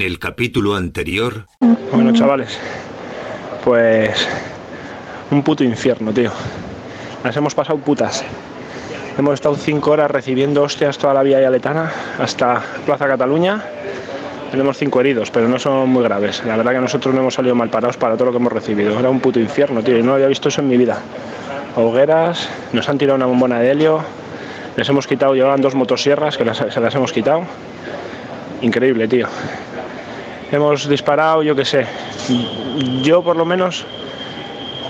En el capítulo anterior... Bueno, chavales, pues un puto infierno, tío. Las hemos pasado putas. Hemos estado cinco horas recibiendo hostias toda la vía yaletana hasta Plaza Cataluña. Tenemos cinco heridos, pero no son muy graves. La verdad que nosotros no hemos salido mal parados para todo lo que hemos recibido. Era un puto infierno, tío. Y no había visto eso en mi vida. Hogueras, nos han tirado una bombona de helio, les hemos quitado, llevaban dos motosierras que se las hemos quitado. Increíble, tío. Hemos disparado, yo qué sé, yo por lo menos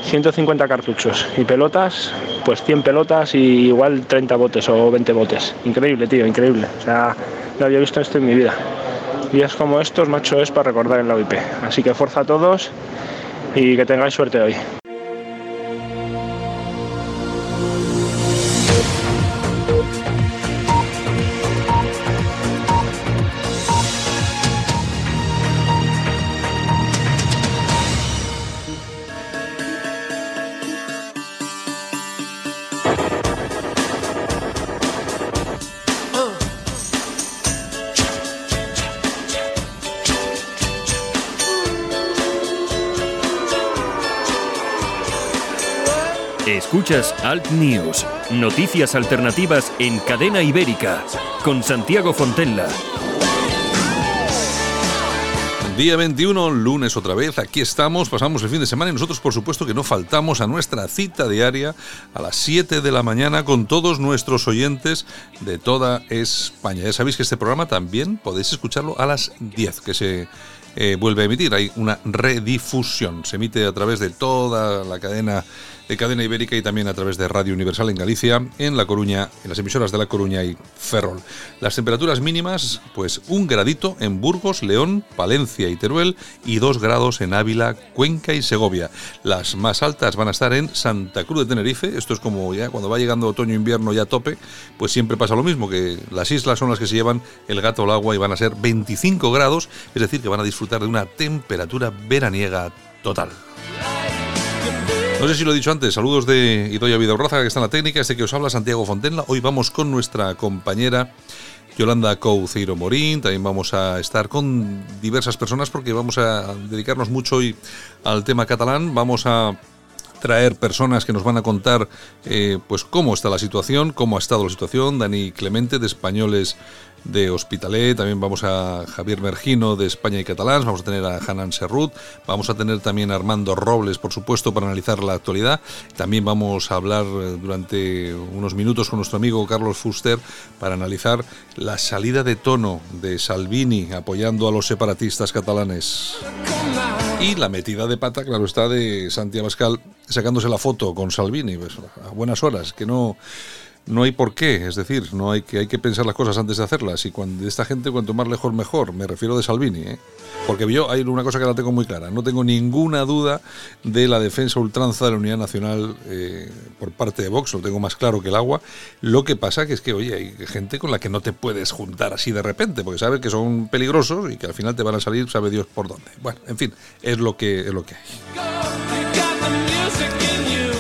150 cartuchos y pelotas, pues 100 pelotas y igual 30 botes o 20 botes. Increíble, tío, increíble. O sea, no había visto esto en mi vida. Días como estos, macho, es para recordar en la OIP. Así que fuerza a todos y que tengáis suerte hoy. Alt News, noticias alternativas en cadena ibérica, con Santiago Fontella. Día 21, lunes otra vez, aquí estamos, pasamos el fin de semana y nosotros por supuesto que no faltamos a nuestra cita diaria a las 7 de la mañana con todos nuestros oyentes de toda España. Ya sabéis que este programa también podéis escucharlo a las 10, que se eh, vuelve a emitir, hay una redifusión, se emite a través de toda la cadena de Cadena Ibérica y también a través de Radio Universal en Galicia, en La Coruña, en las emisoras de La Coruña y Ferrol. Las temperaturas mínimas, pues un gradito en Burgos, León, Palencia y Teruel y dos grados en Ávila, Cuenca y Segovia. Las más altas van a estar en Santa Cruz de Tenerife, esto es como ya cuando va llegando otoño-invierno ya a tope, pues siempre pasa lo mismo, que las islas son las que se llevan el gato al agua y van a ser 25 grados, es decir, que van a disfrutar de una temperatura veraniega total. No sé si lo he dicho antes, saludos de Idoya Vidaurraza, que está en la técnica, este que os habla Santiago Fontenla. Hoy vamos con nuestra compañera Yolanda Couceiro Morín, también vamos a estar con diversas personas porque vamos a dedicarnos mucho hoy al tema catalán, vamos a traer personas que nos van a contar eh, pues cómo está la situación, cómo ha estado la situación, Dani Clemente de Españoles de Hospitalet, también vamos a Javier Mergino de España y Catalán, vamos a tener a Hanan Serrut, vamos a tener también a Armando Robles, por supuesto, para analizar la actualidad. También vamos a hablar eh, durante unos minutos con nuestro amigo Carlos Fuster para analizar la salida de tono de Salvini apoyando a los separatistas catalanes. Y la metida de pata, claro está, de Santiago Pascal sacándose la foto con Salvini, pues, a buenas horas, que no no hay por qué, es decir, no hay que, hay que pensar las cosas antes de hacerlas. Y cuando esta gente, cuanto más lejos, mejor. Me refiero de Salvini, ¿eh? Porque yo hay una cosa que la tengo muy clara. No tengo ninguna duda de la defensa ultranza de la unidad nacional eh, por parte de Vox. Lo tengo más claro que el agua. Lo que pasa que es que, oye, hay gente con la que no te puedes juntar así de repente, porque sabes que son peligrosos y que al final te van a salir, sabe Dios por dónde. Bueno, en fin, es lo que, es lo que hay.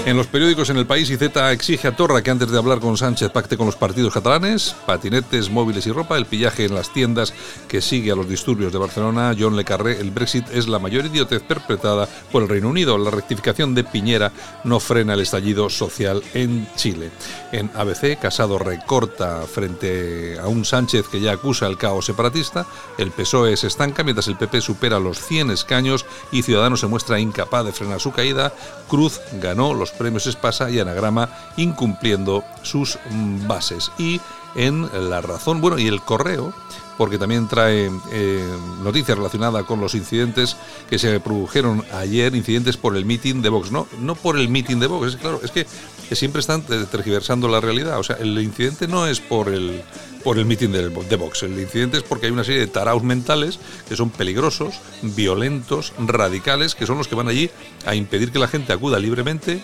En los periódicos en el país, IZ exige a Torra que antes de hablar con Sánchez pacte con los partidos catalanes, patinetes, móviles y ropa, el pillaje en las tiendas que sigue a los disturbios de Barcelona, John Le Carré, el Brexit es la mayor idiotez perpetrada por el Reino Unido. La rectificación de Piñera no frena el estallido social en Chile. En ABC, Casado recorta frente a un Sánchez que ya acusa el caos separatista, el PSOE se estanca mientras el PP supera los 100 escaños y Ciudadanos se muestra incapaz de frenar su caída, Cruz ganó los premios Espasa y Anagrama incumpliendo sus mm, bases. Y en La Razón, bueno, y el correo, porque también trae eh, noticias relacionadas con los incidentes que se produjeron ayer, incidentes por el meeting de Vox. No, no por el meeting de Vox, es claro, es que, siempre están tergiversando la realidad. O sea, el incidente no es por el por el mitin de Vox. El incidente es porque hay una serie de taraos mentales que son peligrosos, violentos, radicales, que son los que van allí a impedir que la gente acuda libremente,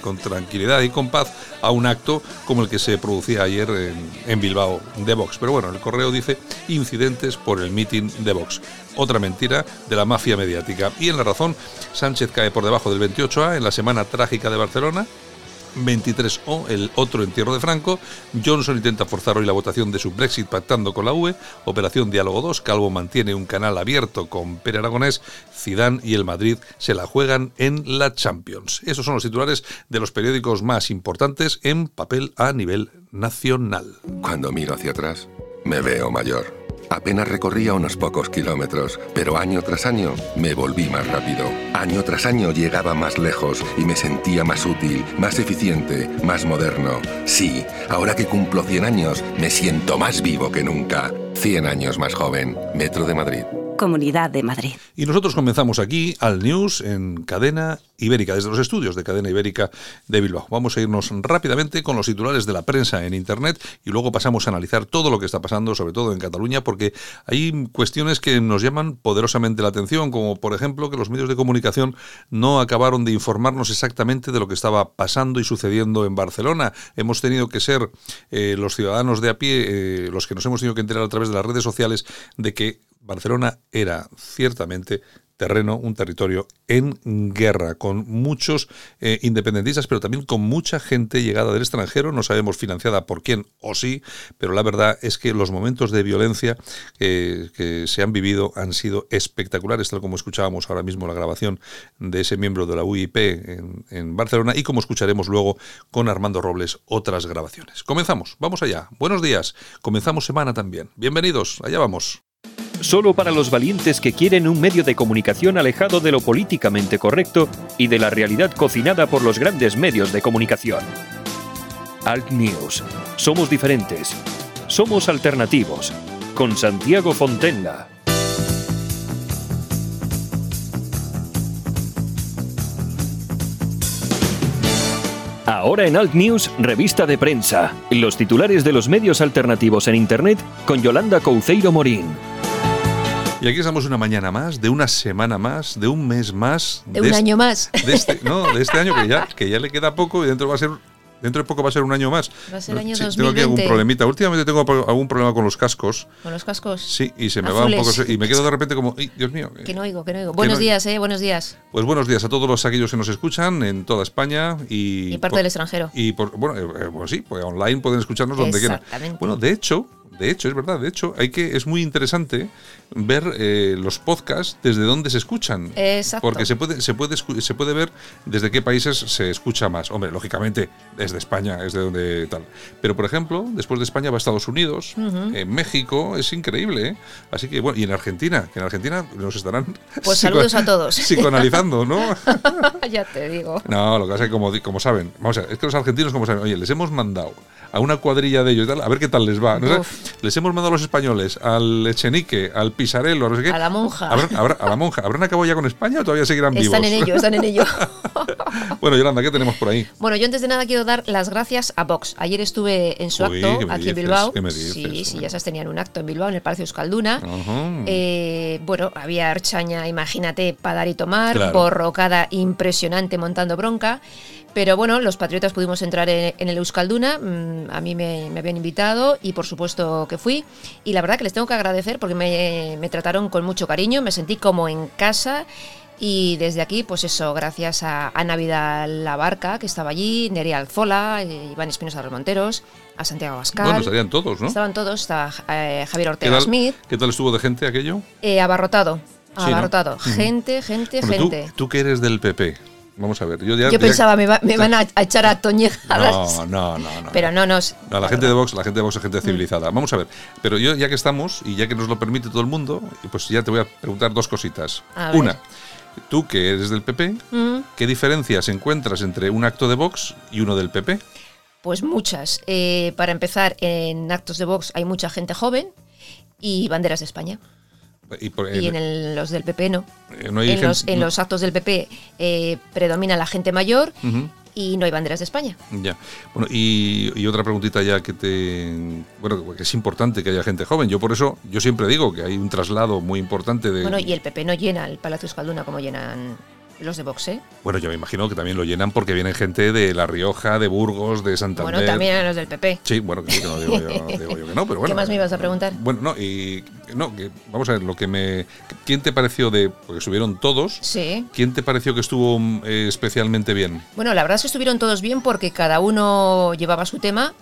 con tranquilidad y con paz, a un acto como el que se producía ayer en, Bilbao de Vox. Pero bueno, el correo dice incidentes por el mitin de Vox. Otra mentira de la mafia mediática. Y en la razón, Sánchez cae por debajo del 28A en la semana trágica de Barcelona 23O, el otro entierro de Franco. Johnson intenta forzar hoy la votación de su Brexit pactando con la UE. Operación Diálogo 2. Calvo mantiene un canal abierto con Pere Aragonés. Zidane y el Madrid se la juegan en la Champions. Esos son los titulares de los periódicos más importantes en papel a nivel nacional. Cuando miro hacia atrás, me veo mayor. Apenas recorría unos pocos kilómetros, pero año tras año me volví más rápido. Año tras año llegaba más lejos y me sentía más útil, más eficiente, más moderno. Sí, ahora que cumplo 100 años, me siento más vivo que nunca. 100 años más joven. Metro de Madrid. Comunidad de Madrid. Y nosotros comenzamos aquí al News en Cadena Ibérica, desde los estudios de Cadena Ibérica de Bilbao. Vamos a irnos rápidamente con los titulares de la prensa en Internet y luego pasamos a analizar todo lo que está pasando, sobre todo en Cataluña, porque hay cuestiones que nos llaman poderosamente la atención, como por ejemplo que los medios de comunicación no acabaron de informarnos exactamente de lo que estaba pasando y sucediendo en Barcelona. Hemos tenido que ser eh, los ciudadanos de a pie eh, los que nos hemos tenido que enterar a través de las redes sociales de que Barcelona era ciertamente terreno, un territorio en guerra, con muchos eh, independentistas, pero también con mucha gente llegada del extranjero, no sabemos financiada por quién o sí, pero la verdad es que los momentos de violencia eh, que se han vivido han sido espectaculares, tal como escuchábamos ahora mismo la grabación de ese miembro de la UIP en, en Barcelona y como escucharemos luego con Armando Robles otras grabaciones. Comenzamos, vamos allá. Buenos días, comenzamos semana también. Bienvenidos, allá vamos solo para los valientes que quieren un medio de comunicación alejado de lo políticamente correcto y de la realidad cocinada por los grandes medios de comunicación. Alt News. Somos diferentes. Somos alternativos. Con Santiago Fontenla. Ahora en Alt News, revista de prensa. Los titulares de los medios alternativos en Internet con Yolanda Couceiro Morín. Y aquí estamos una mañana más, de una semana más, de un mes más. De, un año más. De este, no, de este año que ya, que ya le queda poco y dentro va a ser dentro de poco va a ser un año más. Va a ser año sí, 2020. Tengo aquí algún problemita. Últimamente tengo algún problema con los cascos. ¿Con los cascos? Sí, y se me va un poco. Y me quedo de repente como, ¡ay, Dios mío! Que no oigo, que no oigo. Buenos no, días, ¿eh? Buenos días. Pues buenos días a todos los aquellos que nos escuchan en toda España y. Y parte por, del extranjero. Y por, bueno, eh, pues sí, pues online pueden escucharnos donde quieran. Exactamente. Bueno, de hecho, de hecho, es verdad, de hecho, hay que, es muy interesante ver eh, los podcasts desde dónde se escuchan. Exacto. Porque se puede, se, puede, se puede ver desde qué países se escucha más. Hombre, lógicamente, desde España es de donde tal. Pero, por ejemplo, después de España va a Estados Unidos, Uh -huh. en México, es increíble. ¿eh? Así que, bueno, y en Argentina, que en Argentina nos estarán. Pues saludos a todos. Psicoanalizando, ¿no? ya te digo. No, lo que pasa es que, como, como saben, vamos a ver, es que los argentinos, como saben, oye, les hemos mandado a una cuadrilla de ellos tal, a ver qué tal les va. ¿no? Les hemos mandado a los españoles, al Echenique, al Pisarello, no sé qué. A la monja. ¿Habrán, habrá, a la monja. ¿Habrán acabado ya con España o todavía seguirán vivos? Están en ello, están en ello. bueno, Yolanda, ¿qué tenemos por ahí? Bueno, yo antes de nada quiero dar las gracias a Vox. Ayer estuve en su Uy, acto ¿qué me aquí dices? en Bilbao. ¿Qué me dices? Sí, sí, ya sabes, tenían un acto en Bilbao, en el Palacio Euskalduna. Eh, bueno, había archaña, imagínate, para dar y tomar, Claro. borrocada impresionante montando bronca. Pero bueno, los patriotas pudimos entrar en, en el Euskalduna, mm, a mí me, me habían invitado y por supuesto que fui. Y la verdad que les tengo que agradecer porque me, me trataron con mucho cariño, me sentí como en casa. Y desde aquí, pues eso, gracias a, a Navidad La Barca, que estaba allí, Nerea Alzola, eh, Iván Espinosa de los Monteros, a Santiago Abascal. Bueno, estarían todos, ¿no? Estaban todos, estaba eh, Javier ¿Qué Ortega tal, Smith, ¿Qué tal estuvo de gente aquello? eh, abarrotado, abarrotado. Gente, gente, Bueno, tú, gente. tú que eres del PP. Vamos a ver. Yo, ya, Yo ya- pensaba, me, va- me van a, echar a toñejadas. No, no, no, no. Pero no, no. No, la gente de Vox, la gente de Vox es gente civilizada. Vamos a ver. Pero yo, ya que estamos, y ya que nos lo permite todo el mundo, pues ya te voy a preguntar dos cositas. Una, tú que eres del PP, Mm, ¿qué diferencias encuentras entre un acto de Vox y uno del PP? Pues muchas. Eh, para empezar, en actos de Vox hay mucha gente joven y banderas de España. Y, por- Y en el- los del PP no. eh, no hay en, gente- los, en no- los actos del PP eh, predomina la gente mayor y no hay banderas de España. Ya. Bueno, y, y otra preguntita ya que te. Bueno, que es importante que haya gente joven. Yo por eso, yo siempre digo que hay un traslado muy importante de. Bueno, y el PP no llena el Palacio Escalduna como llenan los de Vox, ¿eh? Bueno, yo me imagino que también lo llenan porque vienen gente de La Rioja, de Burgos, de Santander. Bueno, también los del PP. Sí, bueno, que sí, que no digo yo, digo yo que no, pero bueno. ¿Qué más me ibas a preguntar? Bueno, no, y no, que, vamos a ver, lo que me. ¿Quién te pareció de.? Porque subieron todos. Sí. ¿Quién te pareció que estuvo eh, especialmente bien? Bueno, la verdad es que estuvieron todos bien porque cada uno llevaba su tema,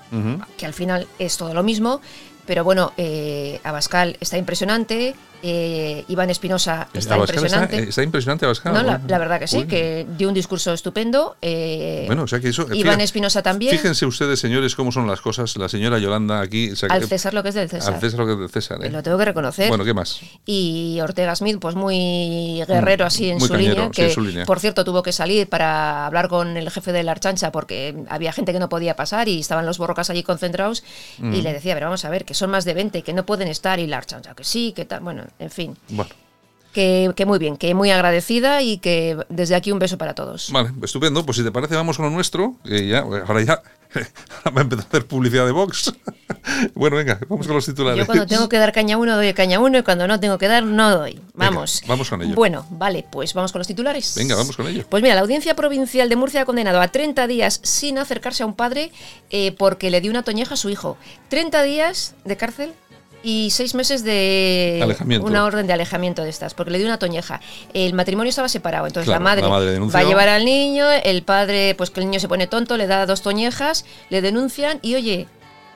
que al final es todo lo mismo. Pero bueno, eh, Abascal está impresionante, eh, Iván Espinosa está Abascal impresionante. Está, está impresionante Abascal. no, la, Bueno, la verdad que sí, uy. que dio un discurso estupendo. eh, Bueno, o sea que eso. Iván Espinosa también. Fíjense ustedes, señores, cómo son las cosas. La señora Yolanda aquí. o sea, Al César lo que es del César. Al César lo que es del César. ¿eh? Lo tengo que reconocer. Bueno, ¿qué más? y Ortega Smith, pues muy guerrero así en Muy su cañero, línea, sí, que en su línea. por cierto tuvo que salir para hablar con el jefe de la Archancha porque había gente que no podía pasar y estaban los borrocas allí concentrados Mm. y le decía, pero vamos a ver, que son más de 20, que no pueden estar y la Archancha, que sí, que tal, bueno, en fin, Bueno, que, que muy bien, que muy agradecida y que desde aquí un beso para todos. vale, estupendo. Pues si te parece, vamos con lo nuestro. Que ya, ahora ya. Va a empezar a hacer publicidad de Vox. bueno, venga, vamos con los titulares. Yo cuando tengo que dar caña uno, doy caña uno y cuando no tengo que dar, no doy. Vamos. vamos con ello. Bueno, vale, pues vamos con los titulares. Venga, vamos con ello. Pues mira, la Audiencia Provincial de Murcia ha condenado a 30 días sin acercarse a un padre eh, porque le dio una toñeja a su hijo. 30 días de cárcel y seis meses de Alejamiento. una orden de alejamiento de estas, porque le dio una toñeja. El matrimonio estaba separado, entonces Claro, la madre, la madre va a llevar al niño, el padre, pues que el niño se pone tonto, le da dos toñejas, le denuncian y oye,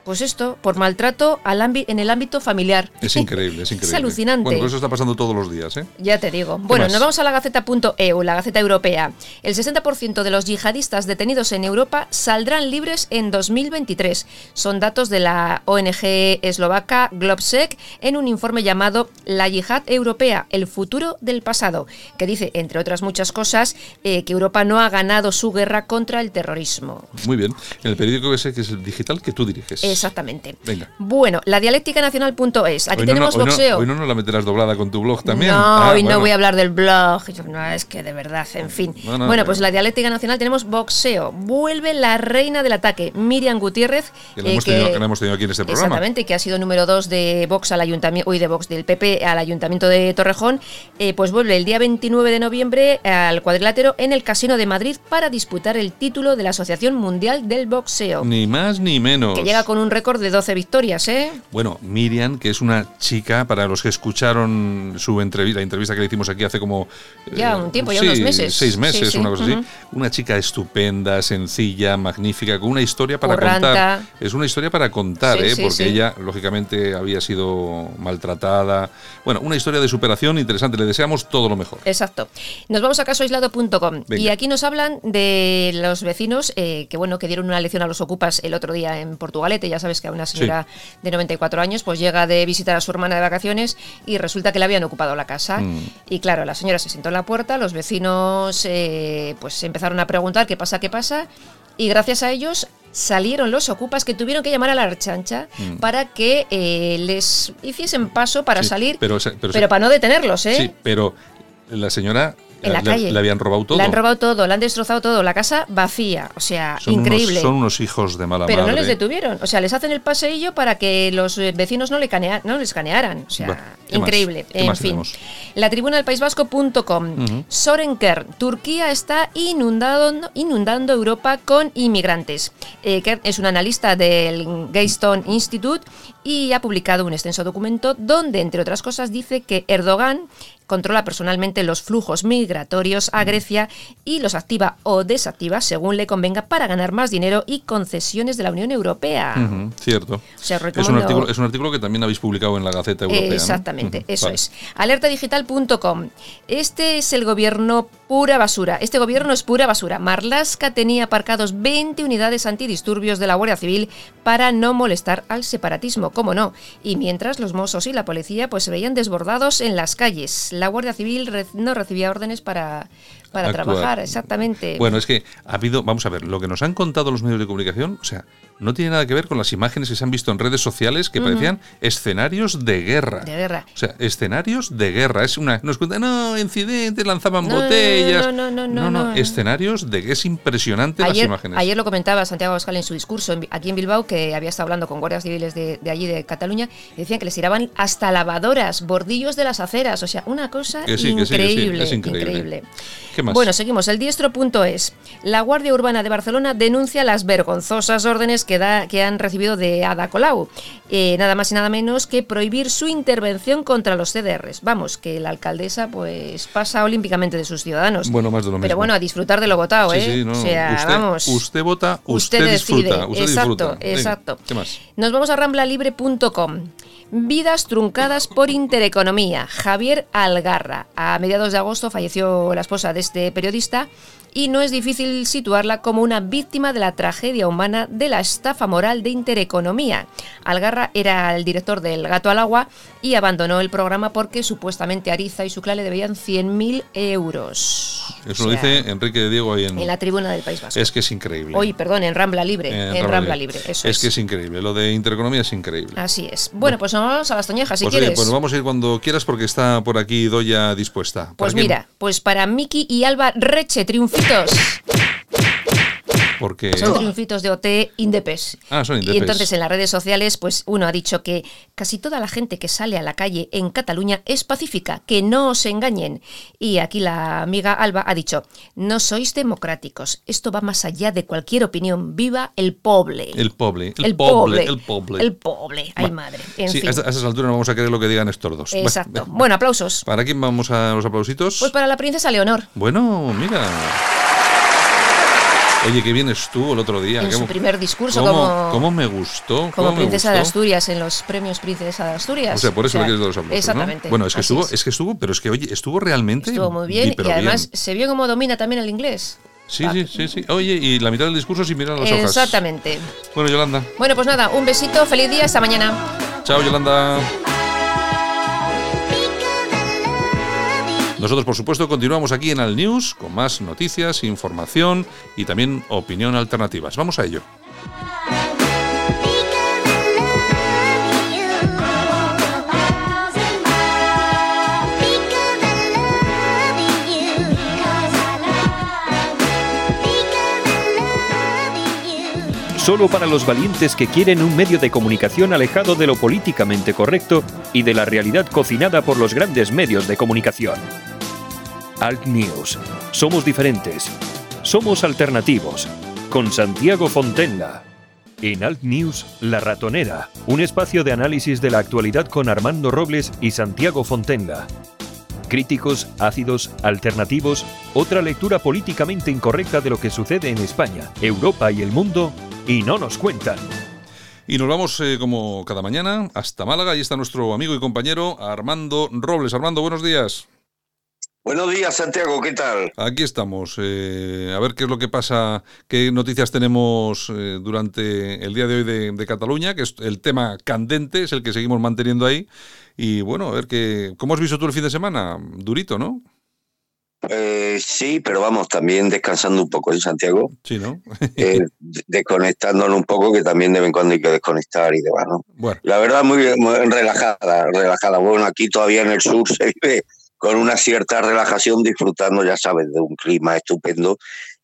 pues esto, por maltrato al en el ámbito familiar. Es increíble, es increíble. alucinante. Bueno, eso está pasando todos los días, ¿eh? Ya te digo. Bueno, más? nos vamos a la Gaceta.eu, la Gaceta Europea. El 60% de los yihadistas detenidos en Europa saldrán libres en 2023. Son datos de la ONG eslovaca Globsec en un informe llamado La Yihad Europea, el futuro del pasado, que dice, entre otras muchas cosas, eh, que Europa no ha ganado su guerra contra el terrorismo. Muy bien. En el periódico ese que es el digital que tú diriges. Exactamente. Venga. Bueno, la dialéctica nacional.es. Aquí Hoy tenemos no, hoy no- boxeo. hoy no nos la meterás doblada con tu blog también. No, Ah, hoy no voy a hablar del blog. No, es que de verdad, en fin. No, no, bueno, no. pues la dialéctica nacional tenemos boxeo. Vuelve la reina del ataque, Miriam Gutiérrez. Que la, eh, hemos tenido, que la hemos tenido aquí en este programa. Exactamente, que ha sido número 2 de Vox al ayuntamiento, uy, de Vox del PP al ayuntamiento de Torrejón, eh, pues vuelve el día 29 de noviembre al cuadrilátero en el Casino de Madrid para disputar el título de la Asociación Mundial del Boxeo. Ni más ni menos. Que llega con un récord de 12 victorias, ¿eh? Bueno, Miriam, que es una chica, para los que escucharon su entrevista, la entrevista que le hicimos aquí hace como... Ya eh, un tiempo, ya sí, unos meses. Seis meses, Sí, sí, una cosa así. Una chica estupenda, sencilla, magnífica, con una historia para Curranta. contar. Es una historia para contar, ¿eh? porque ella, lógicamente, había sido maltratada. Bueno, una historia de superación interesante. Le deseamos todo lo mejor. Exacto. Nos vamos a casoaislado.com y aquí nos hablan de los vecinos eh, que bueno que dieron una lección a los ocupas el otro día en Portugalete. Ya sabes que una señora de 94 años pues llega de visitar a su hermana de vacaciones y resulta que le habían ocupado la casa. Mm. Y claro, la señora se sentó en la puerta, los vecinos eh, pues empezaron a preguntar qué pasa, qué pasa y gracias a ellos salieron los ocupas que tuvieron que llamar a la archancha Mm. para que eh, les hiciesen paso para Sí, salir, pero pero se- para no detenerlos, ¿eh? Sí, pero la señora En la le, calle. le habían robado todo. Le han robado todo, le han destrozado todo, la casa vacía, o sea, Son increíble. Unos, son unos hijos de mala pero madre. no les detuvieron, o sea, les hacen el paseillo para que los eh, vecinos no le canea- no les canearan, o sea, increíble. ¿Qué En fin, tenemos? la tribuna del País Vasco.com. Ujú. Soren Kern, Turquía está inundando, inundando Europa con inmigrantes. Eh, es un analista del Gaystone Institute y ha publicado un extenso documento donde, entre otras cosas, dice que Erdogan controla personalmente los flujos migratorios a Grecia y los activa o desactiva según le convenga para ganar más dinero y concesiones de la Unión Europea. Cierto. Es, un artículo, es un artículo que también habéis publicado en la Gaceta Europea. Exactamente, eso vale. es. Alertadigital.com. Este es el gobierno pura basura. Este gobierno es pura basura. Marlaska tenía aparcados 20 unidades antidisturbios de la Guardia Civil para no molestar al separatismo, cómo no. Y mientras los mozos y la policía pues se veían desbordados en las calles. La Guardia Civil no recibía órdenes para, para Actuar. trabajar, exactamente. Bueno, es que ha habido, vamos a ver, lo que nos han contado los medios de comunicación, o sea, no tiene nada que ver con las imágenes que se han visto en redes sociales que parecían escenarios de guerra. De guerra. O sea, escenarios de guerra. Es una, nos cuentan, no, incidentes, lanzaban No, botellas, ellas. no, no, no, no, no. escenarios de es impresionante las Ayer, imágenes. ayer lo comentaba Santiago Abascal en su discurso en- aquí en Bilbao, que había estado hablando con guardias civiles de, de allí, de Cataluña, y decían que les tiraban hasta lavadoras, bordillos de las aceras. O sea, una cosa Que sí, que sí, que sí, increíble, es increíble. increíble. ¿Qué más? Bueno, seguimos. El diestro.es. La Guardia Urbana de Barcelona denuncia las vergonzosas órdenes que, da, que han recibido de Ada Colau. Eh, nada más y nada menos que prohibir su intervención contra los CDRs. Vamos, que la alcaldesa pues pasa olímpicamente de sus ciudadanos. Bueno, más de lo Pero mismo. bueno, a disfrutar de lo votado, Sí, ¿eh? sí, no, o sea, usted, vamos. usted vota, usted, Usted disfruta. Usted exacto, disfruta. Venga, exacto. ¿Qué más? Nos vamos a ramblalibre.com. Vidas truncadas por intereconomía. Javier Algarra. A mediados de agosto falleció la esposa de este periodista y no es difícil situarla como una víctima de la tragedia humana de la estafa moral de intereconomía. Algarra era el director del Gato al Agua y abandonó el programa porque supuestamente Ariza y su clan le debían 100.000 euros. Eso O lo dice Enrique de Diego ahí en. en la tribuna del País Vasco. Es que es increíble. Hoy, perdón, en Rambla Libre. En en Rambla Rambla Libre. Libre, eso es es. que es increíble. Lo de intereconomía es increíble. Así es. Bueno, pues nos vamos a las toñejas, si pues oye, quieres. pues vamos a ir cuando quieras porque está por aquí Doya dispuesta. ¿Para Pues quién? mira, pues para Miki y Alba Reche, triunfitos. Porque. Son triunfitos de OT Indepes. Ah, son Y Indepes. entonces en las redes sociales, pues uno ha dicho que casi toda la gente que sale a la calle en Cataluña es pacífica, que no os engañen. Y aquí la amiga Alba ha dicho, no sois democráticos, esto va más allá de cualquier opinión, viva el poble. El poble. El, El poble. poble. El poble. El poble, ay Bueno, madre. En sí, fin. a, estas alturas no vamos a querer lo que digan estos dos. Bueno, Exacto. venga. Bueno, aplausos. ¿Para quién vamos a los aplausitos? Pues para la princesa Leonor. Bueno, mira. Oye, qué bien estuvo el otro día. En su primer discurso cómo, como- cómo me gustó. Como princesa de gustó. Asturias en los premios Princesa de Asturias. O sea, por eso O sea, lo quieres de los aplausos, ¿no? Exactamente. Bueno, es que así estuvo, es. es que estuvo, pero es que oye, estuvo realmente. Estuvo muy bien y además bien. se vio cómo domina también el inglés. Sí, sí, sí, sí. Oye, y la mitad del discurso sin mirar las hojas. Exactamente. Bueno, Yolanda. Bueno, pues nada, un besito, feliz día, hasta mañana. Chao, Yolanda. Nosotros, por supuesto, continuamos aquí en Al News con más noticias, información y también opinión alternativas. Vamos a ello. Solo para los valientes que quieren un medio de comunicación alejado de lo políticamente correcto y de la realidad cocinada por los grandes medios de comunicación. Alt News. Somos diferentes. Somos alternativos. Con Santiago Fontenla. En Alt News, La Ratonera, un espacio de análisis de la actualidad con Armando Robles y Santiago Fontenla. Críticos, ácidos, alternativos, otra lectura políticamente incorrecta de lo que sucede en España, Europa y el mundo, y no nos cuentan. Y nos vamos, eh, como cada mañana, hasta Málaga. Ahí está nuestro amigo y compañero Armando Robles. Armando, buenos días. Buenos días, Santiago, ¿qué tal? Aquí estamos. eh, a ver qué es lo que pasa, qué noticias tenemos eh, durante el día de hoy de, de Cataluña, que es el tema candente, es el que seguimos manteniendo ahí. Y bueno, a ver qué. ¿Cómo has visto tú el fin de semana? Durito, ¿no? Eh, sí, pero vamos, también descansando un poco en Santiago, Sí, ¿no? eh, desconectándonos un poco, que también de vez en cuando hay que desconectar y demás, ¿no? bueno, La verdad, muy, bien, muy relajada, relajada. Bueno, aquí todavía en el sur se vive con una cierta relajación, disfrutando, ya sabes, de un clima estupendo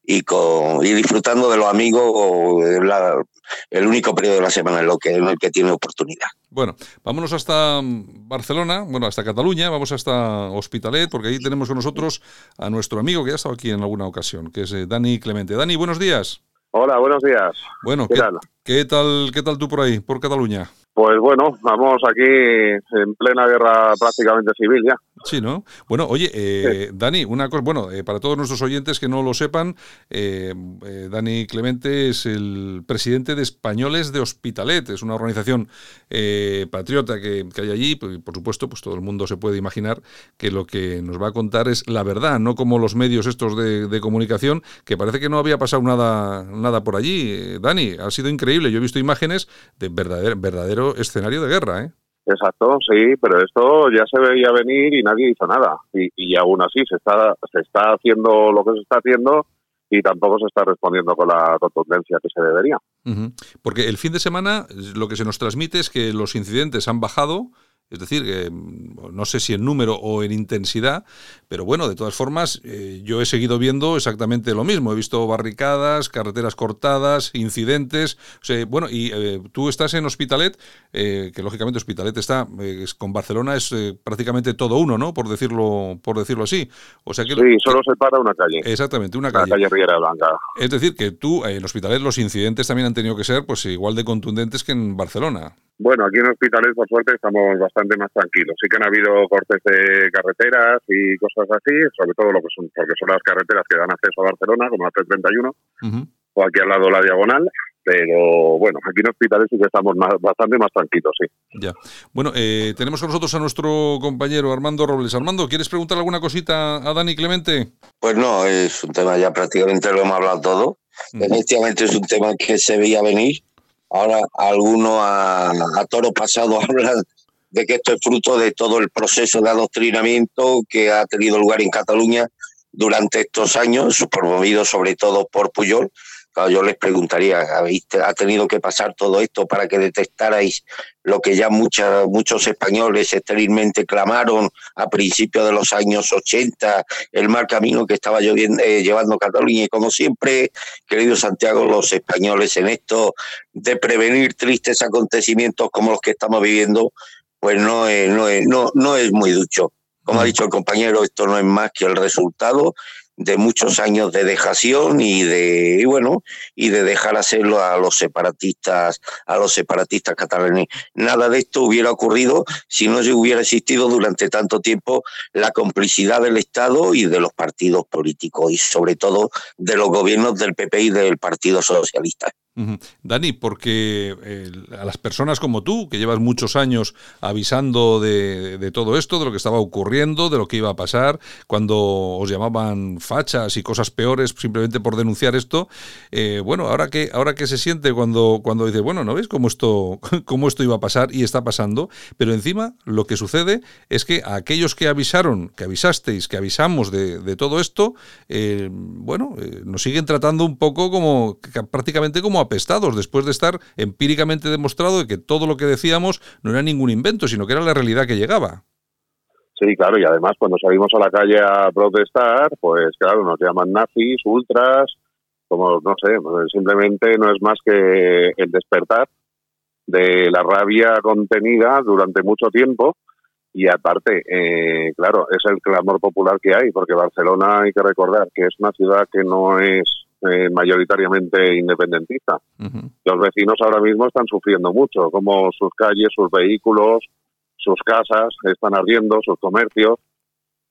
y, con, y disfrutando de los amigos, la- el único periodo de la semana en, lo que, en el que tiene oportunidad. bueno, vámonos hasta mm, Barcelona, bueno, hasta Cataluña, vamos hasta Hospitalet, porque ahí tenemos con nosotros a nuestro amigo que ya ha estado aquí en alguna ocasión, que es eh, Dani Clemente. Dani, buenos días. Hola, buenos días. Bueno, ¿Qué ¿qué, tal? qué tal, qué tal tú por ahí, por Cataluña? Pues bueno, vamos aquí en plena guerra prácticamente civil ya. Sí, ¿no? Bueno, oye, eh, Dani, una cosa, bueno, eh, para todos nuestros oyentes que no lo sepan, eh, eh, Dani Clemente es el presidente de Españoles de Hospitalet, es una organización eh, patriota que, que hay allí, pues, y por supuesto, pues todo el mundo se puede imaginar que lo que nos va a contar es la verdad, no como los medios estos de, de comunicación, que parece que no había pasado nada, nada por allí. Dani, ha sido increíble, yo he visto imágenes de verdadero, verdadero escenario de guerra, ¿eh? Exacto, sí, pero esto ya se veía venir y nadie hizo nada. Y, y aún así se está, se está haciendo lo que se está haciendo y tampoco se está respondiendo con la contundencia que se debería. Porque el fin de semana lo que se nos transmite es que los incidentes han bajado es decir, eh, no sé si en número o en intensidad, pero bueno, de todas formas, eh, yo he seguido viendo exactamente lo mismo. He visto barricadas, carreteras cortadas, incidentes. bueno, y eh, tú estás en Hospitalet, que lógicamente Hospitalet está con Barcelona es prácticamente todo uno, ¿no? Por decirlo, por decirlo así. O sea que sí, solo se para una calle. Exactamente, una calle. La calle Riera Blanca. Es decir, que tú en Hospitalet los incidentes también han tenido que ser, pues igual de contundentes que en Barcelona. Bueno, aquí en Hospitalet, por suerte, estamos bastante más tranquilos. Sí que han habido cortes de carreteras y cosas así, sobre todo lo que son, porque son las carreteras que dan acceso a Barcelona, como la 331, o aquí al lado la diagonal. Pero bueno, aquí en Hospitalet sí que estamos bastante más tranquilos, sí. Ya. Bueno, eh, tenemos con nosotros a nuestro compañero Armando Robles. Armando, ¿quieres preguntar alguna cosita a Dani Clemente? Pues no, es un tema ya prácticamente lo hemos hablado todo. Efectivamente es un tema que se veía venir Ahora algunos a, toro pasado hablan de que esto es fruto de todo el proceso de adoctrinamiento que ha tenido lugar en Cataluña durante estos años, promovido sobre todo por Puyol, yo les preguntaría, ¿ha tenido que pasar todo esto para que detectarais lo que ya muchos españoles esterilmente clamaron a principios de los años 80, el mal camino que estaba eh, llevando Cataluña? Y como siempre, querido Santiago, los españoles en esto de prevenir tristes acontecimientos como los que estamos viviendo, pues no no no, no es muy ducho. Como ha dicho el compañero, esto no es más que el resultado de muchos años de dejación y de bueno y de dejar hacerlo a los separatistas a los separatistas catalanes. Nada de esto hubiera ocurrido si no se hubiera existido durante tanto tiempo la complicidad del Estado y de los partidos políticos y sobre todo de los gobiernos del PP y del Partido Socialista Dani, porque eh, a las personas como tú, que llevas muchos años avisando de, todo esto, de lo que estaba ocurriendo, de lo que iba a pasar, cuando os llamaban fachas y cosas peores simplemente por denunciar esto, eh, bueno, ahora que ahora que se siente cuando cuando dice, bueno, ¿no ves cómo esto cómo esto iba a pasar y está pasando? Pero encima lo que sucede es que a aquellos que avisaron, que avisasteis, que avisamos de, todo esto, eh, bueno, nos siguen tratando un poco como prácticamente como apestados después de estar empíricamente demostrado de que todo lo que decíamos no era ningún invento, sino que era la realidad que llegaba. Sí, claro, y además cuando salimos a la calle a protestar, pues claro, nos llaman nazis, ultras, como no sé, simplemente no es más que el despertar de la rabia contenida durante mucho tiempo y aparte, eh, claro, es el clamor popular que hay, porque Barcelona hay que recordar que es una ciudad que no es eh, mayoritariamente independentista. Los vecinos ahora mismo están sufriendo mucho, como sus calles, sus vehículos, sus casas están ardiendo, sus comercios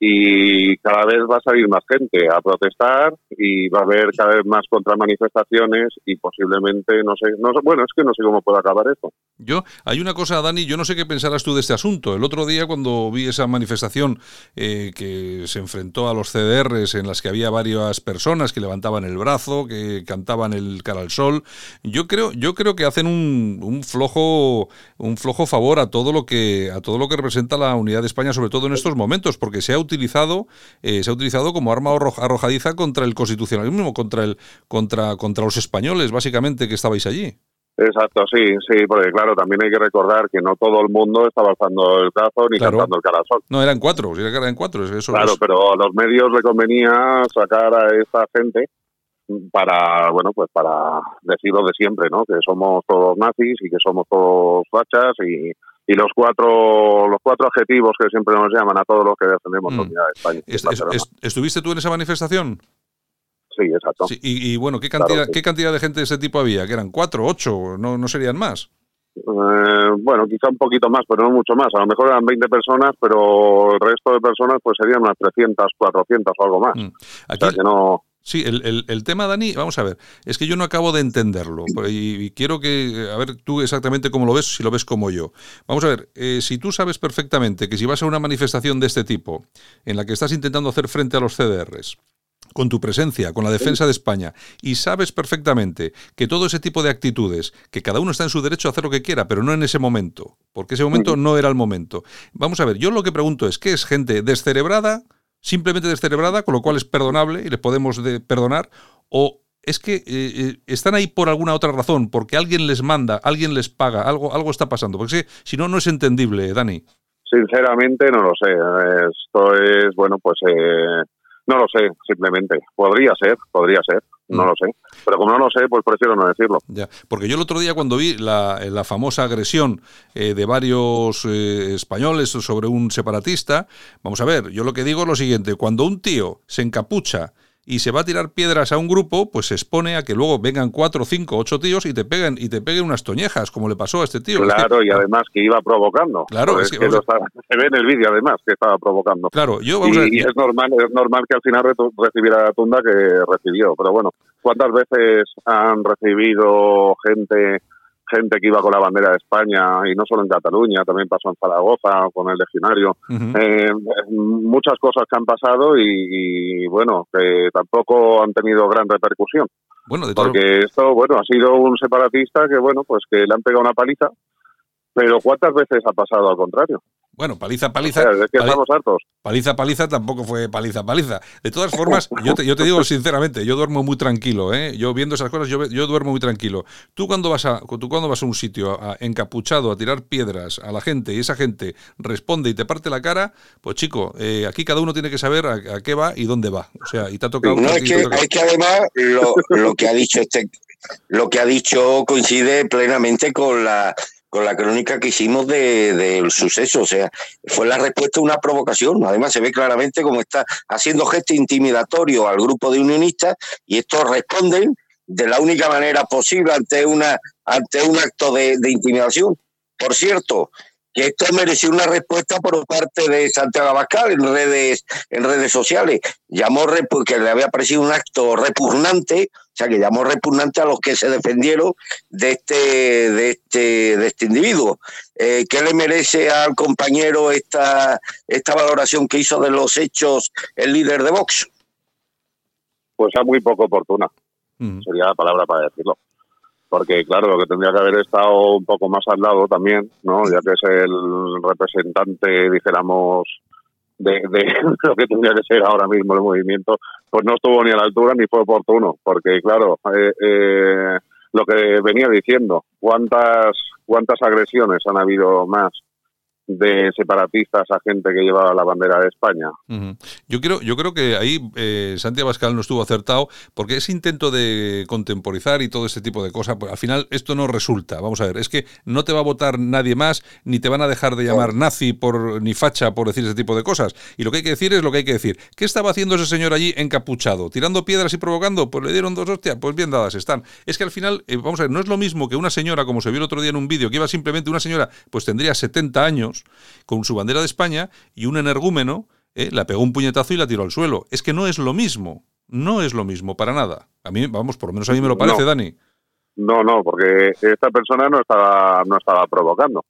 y cada vez va a salir más gente a protestar y va a haber cada vez más contramanifestaciones y posiblemente no sé, no bueno, es que no sé cómo puede acabar esto. Yo, hay una cosa, Dani, yo no sé qué pensarás tú de este asunto. El otro día cuando vi esa manifestación eh, que se enfrentó a los CDRs en las que había varias personas que levantaban el brazo, que cantaban el cara al sol, yo creo, yo creo que hacen un, un flojo, un flojo favor a todo lo que, a todo lo que representa la unidad de España, sobre todo en estos momentos, porque se ha utilizado, eh, se ha utilizado como arma arrojadiza contra el constitucionalismo, contra el, contra, contra los españoles, básicamente, que estabais allí. Exacto, sí, sí, porque claro, también hay que recordar que no todo el mundo estaba alzando el brazo ni cantando el carasol. No, eran cuatro, eran cuatro. Eso, claro, pero a los medios le convenía sacar a esta gente para, bueno, pues para decirlo de siempre, ¿no? Que somos todos nazis y que somos todos fachas y, y los cuatro los cuatro adjetivos que siempre nos llaman a todos los que defendemos la mm. unidad de España. ¿Estuviste tú en esa manifestación? Sí, exacto. y, bueno, ¿qué cantidad, ¿qué cantidad de gente de ese tipo había? ¿Que eran cuatro, ocho? ¿No, no serían más? Eh, bueno, quizá un poquito más, pero no mucho más. A lo mejor eran 20 personas, pero el resto de personas pues serían unas 300, 400 o algo más. Mm. Aquí, que no... Sí, el, el, tema, Dani, vamos a ver, es que yo no acabo de entenderlo y, quiero que, a ver, tú exactamente cómo lo ves, si lo ves como yo. Vamos a ver, eh, si tú sabes perfectamente que si vas a una manifestación de este tipo, en la que estás intentando hacer frente a los CDRs, con tu presencia, con la defensa de España, y sabes perfectamente que todo ese tipo de actitudes, que cada uno está en su derecho a hacer lo que quiera, pero no en ese momento, porque ese momento no era el momento. Vamos a ver, yo lo que pregunto es, ¿qué es gente descerebrada? Simplemente descerebrada, con lo cual es perdonable y les podemos perdonar, o es que eh, eh, están ahí por alguna otra razón, porque alguien les manda, alguien les paga, algo, algo está pasando, porque si no, no es entendible, Dani. Sinceramente no lo sé. Esto es, bueno, pues eh, no lo sé, simplemente. Podría ser, podría ser, no Mm. lo sé. Pero como no lo sé, pues prefiero no decirlo. Ya, porque yo el otro día cuando vi la, la famosa agresión eh, de varios eh, españoles sobre un separatista, vamos a ver, yo lo que digo es lo siguiente, cuando un tío se encapucha y se va a tirar piedras a un grupo, pues se expone a que luego vengan cuatro, cinco, ocho tíos y te peguen y te peguen unas toñejas, como le pasó a este tío. Es que- Claro, y además que iba provocando. Claro, Pues es que que vamos lo estaba- se ve en el vídeo además que estaba provocando. Claro, yo vamos a Y, y es normal, es normal que al final recibiera la tunda que recibió. Pero bueno, ¿cuántas veces han recibido gente gente que iba con la bandera de España y no solo en Cataluña, también pasó en Zaragoza con el legionario? Eh, muchas cosas que han pasado y, y, bueno, que tampoco han tenido gran repercusión. Bueno, de todo, Porque esto, bueno, ha sido un separatista que, bueno, pues que le han pegado una paliza, pero ¿cuántas veces ha pasado al contrario? Bueno, paliza, O paliza, sea, es que pali- estamos hartos. Paliza, paliza tampoco fue paliza, paliza. De todas formas, yo te, yo te digo sinceramente, yo duermo muy tranquilo, ¿eh? Yo viendo esas cosas, yo, duermo muy tranquilo. Tú cuando vas a, tú cuando vas a un sitio a- encapuchado a tirar piedras a la gente y esa gente responde y te parte la cara, pues chico, eh, aquí cada uno tiene que saber a, a qué va y dónde va. O sea, y te ha tocado. No, es que, es que además lo, lo que ha dicho este, lo que ha dicho coincide plenamente con la con la crónica que hicimos de- del suceso, o sea, fue la respuesta a una provocación. Además, se ve claramente cómo está haciendo gesto intimidatorio al grupo de unionistas y estos responden de la única manera posible ante una ante un acto de, de intimidación. Por cierto, que esto mereció una respuesta por parte de Santiago Abascal en redes en redes sociales. Llamó que le había parecido un acto repugnante, o sea que llamó repugnante a los que se defendieron de este de este de este individuo. Eh, ¿Qué le merece al compañero esta esta valoración que hizo de los hechos el líder de Vox? Pues es muy poco oportuna, sería la palabra para decirlo. Porque, claro, lo que tendría que haber estado un poco más al lado también, ¿no? Ya que es el representante, dijéramos, de, lo que tendría que ser ahora mismo el movimiento, pues no estuvo ni a la altura ni fue oportuno. Porque, claro, eh, eh, lo que venía diciendo, ¿cuántas, cuántas agresiones han habido más de separatistas a gente que llevaba la bandera de España? Yo creo, yo creo que ahí eh, Santiago Abascal no estuvo acertado porque ese intento de contemporizar y todo este tipo de cosas, pues al final esto no resulta. Vamos a ver, es que no te va a votar nadie más, ni te van a dejar de llamar nazi por ni facha por decir ese tipo de cosas. Y lo que hay que decir es lo que hay que decir. ¿Qué estaba haciendo ese señor allí encapuchado? ¿Tirando piedras y provocando? Pues le dieron dos hostias, pues bien dadas están. Es que al final, eh, vamos a ver, no es lo mismo que una señora, como se vio el otro día en un vídeo, que iba simplemente una señora, pues tendría 70 años, con su bandera de España, y un energúmeno eh, la pegó un puñetazo y la tiró al suelo. Es que no es lo mismo. No es lo mismo, para nada. A mí, vamos, por lo menos a mí me lo parece, No. Dani. No, no, porque esta persona no estaba, no estaba provocando.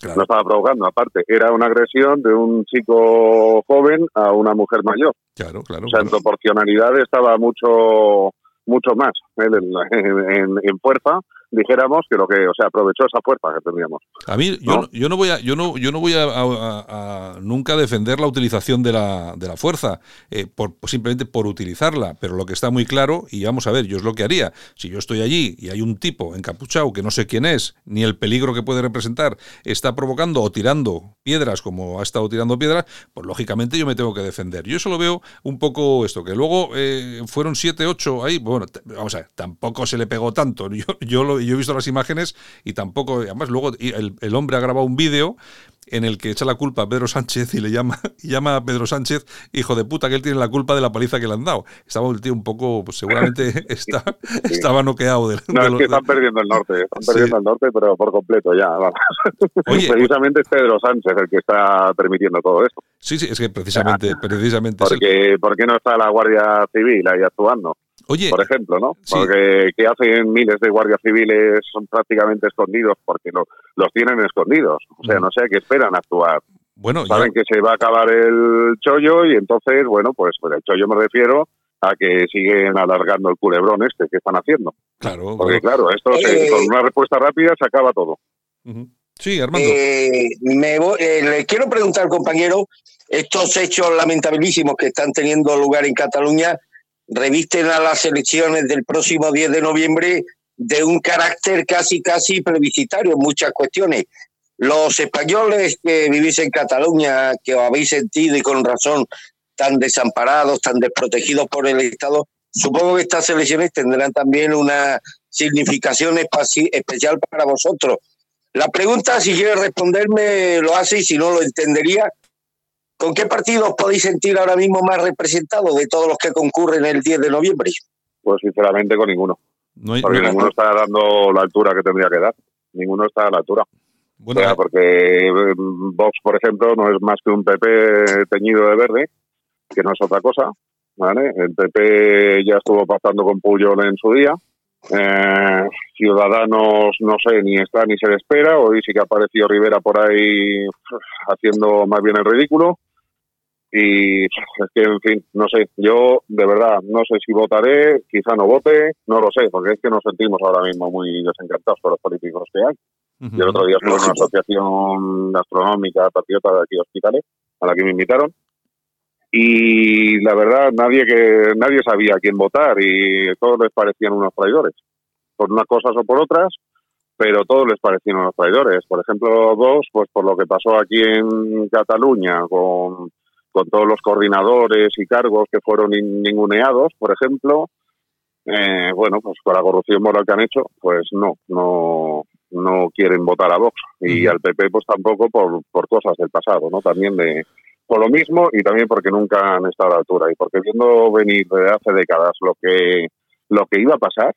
Claro. No estaba provocando, aparte, era una agresión de un chico joven a una mujer mayor. Claro, claro. O sea, en proporcionalidad estaba mucho mucho más ¿eh? en, en- en fuerza, dijéramos, que lo que, o sea, aprovechó esa fuerza que teníamos. A mí, yo, ¿no? yo no voy a, yo no, yo no voy a, a- nunca defender la utilización de la, de la fuerza, eh, por, simplemente por utilizarla. Pero lo que está muy claro, y vamos a ver, yo es lo que haría. Si yo estoy allí y hay un tipo encapuchado que no sé quién es, ni el peligro que puede representar, está provocando o tirando piedras como ha estado tirando piedras, pues lógicamente yo me tengo que defender. Yo eso lo veo un poco esto, que luego eh, fueron siete, ocho ahí, bueno, vamos a ver, tampoco se le pegó tanto. Yo, yo, lo- yo he visto las imágenes y tampoco, además luego el, el hombre ha grabado un vídeo en el que echa la culpa a Pedro Sánchez y le llama, y llama a Pedro Sánchez hijo de puta, que él tiene la culpa de la paliza que le han dado. Estaba el tío un poco, pues seguramente está, estaba noqueado de, No, de es lo- que están perdiendo el norte, están Sí. perdiendo el norte, pero por completo ya. vamos. Oye, Precisamente es Pedro Sánchez el que está permitiendo todo esto. Sí, sí, es que precisamente, precisamente. es el- Porque, ¿por qué no está la Guardia Civil ahí actuando? Oye, por ejemplo, ¿no? sí. Porque ¿qué hacen miles de guardias civiles son prácticamente escondidos porque lo- los tienen escondidos. O sea, Mm. no sé a qué esperan actuar. bueno, yo- Saben que se va a acabar el chollo y entonces, bueno, pues por el chollo me refiero a que siguen alargando el culebrón este que están haciendo. claro, Porque claro. claro, esto se- Eh. con una respuesta rápida se acaba todo. Sí, Armando. Eh, me voy- eh, le quiero preguntar, compañero, estos hechos lamentabilísimos que están teniendo lugar en Cataluña revisten a las elecciones del próximo 10 de noviembre de un carácter casi, casi plebiscitario en muchas cuestiones. Los españoles que vivís en Cataluña, que os habéis sentido y con razón tan desamparados, tan desprotegidos por el Estado, supongo que estas elecciones tendrán también una significación especial para vosotros. La pregunta, si quiere responderme, lo hace y si no lo entendería. ¿Con qué partido os podéis sentir ahora mismo más representados de todos los que concurren el 10 de noviembre? Pues sinceramente con ninguno. porque ninguno está dando la altura que tendría que dar. Ninguno está a la altura. Bueno, o sea, porque eh, Vox, por ejemplo, no es más que un PP teñido de verde, que no es otra cosa. ¿vale? El PP ya estuvo pasando con Puyol en su día. Eh, Ciudadanos, no sé, ni está ni se le espera. Hoy sí que ha aparecido Rivera por ahí haciendo más bien el ridículo. Y es que, en fin, no sé, yo de verdad no sé si votaré, quizá no vote, no lo sé, porque es que nos sentimos ahora mismo muy desencantados por los políticos que hay. y el otro día estuve en una asociación gastronómica patriota de aquí Hospitales, a la que me invitaron, y la verdad nadie que nadie sabía a quién votar y todos les parecían unos traidores por unas cosas o por otras pero todos les parecían unos traidores. Por ejemplo dos pues por lo que pasó aquí en Cataluña con, con todos los coordinadores y cargos que fueron ninguneados por ejemplo eh, bueno pues con la corrupción moral que han hecho pues no no no quieren votar a Vox. Y al PP pues tampoco por, por cosas del pasado no también de por lo mismo y también porque nunca han estado a la altura y porque viendo venir desde hace décadas lo que lo que iba a pasar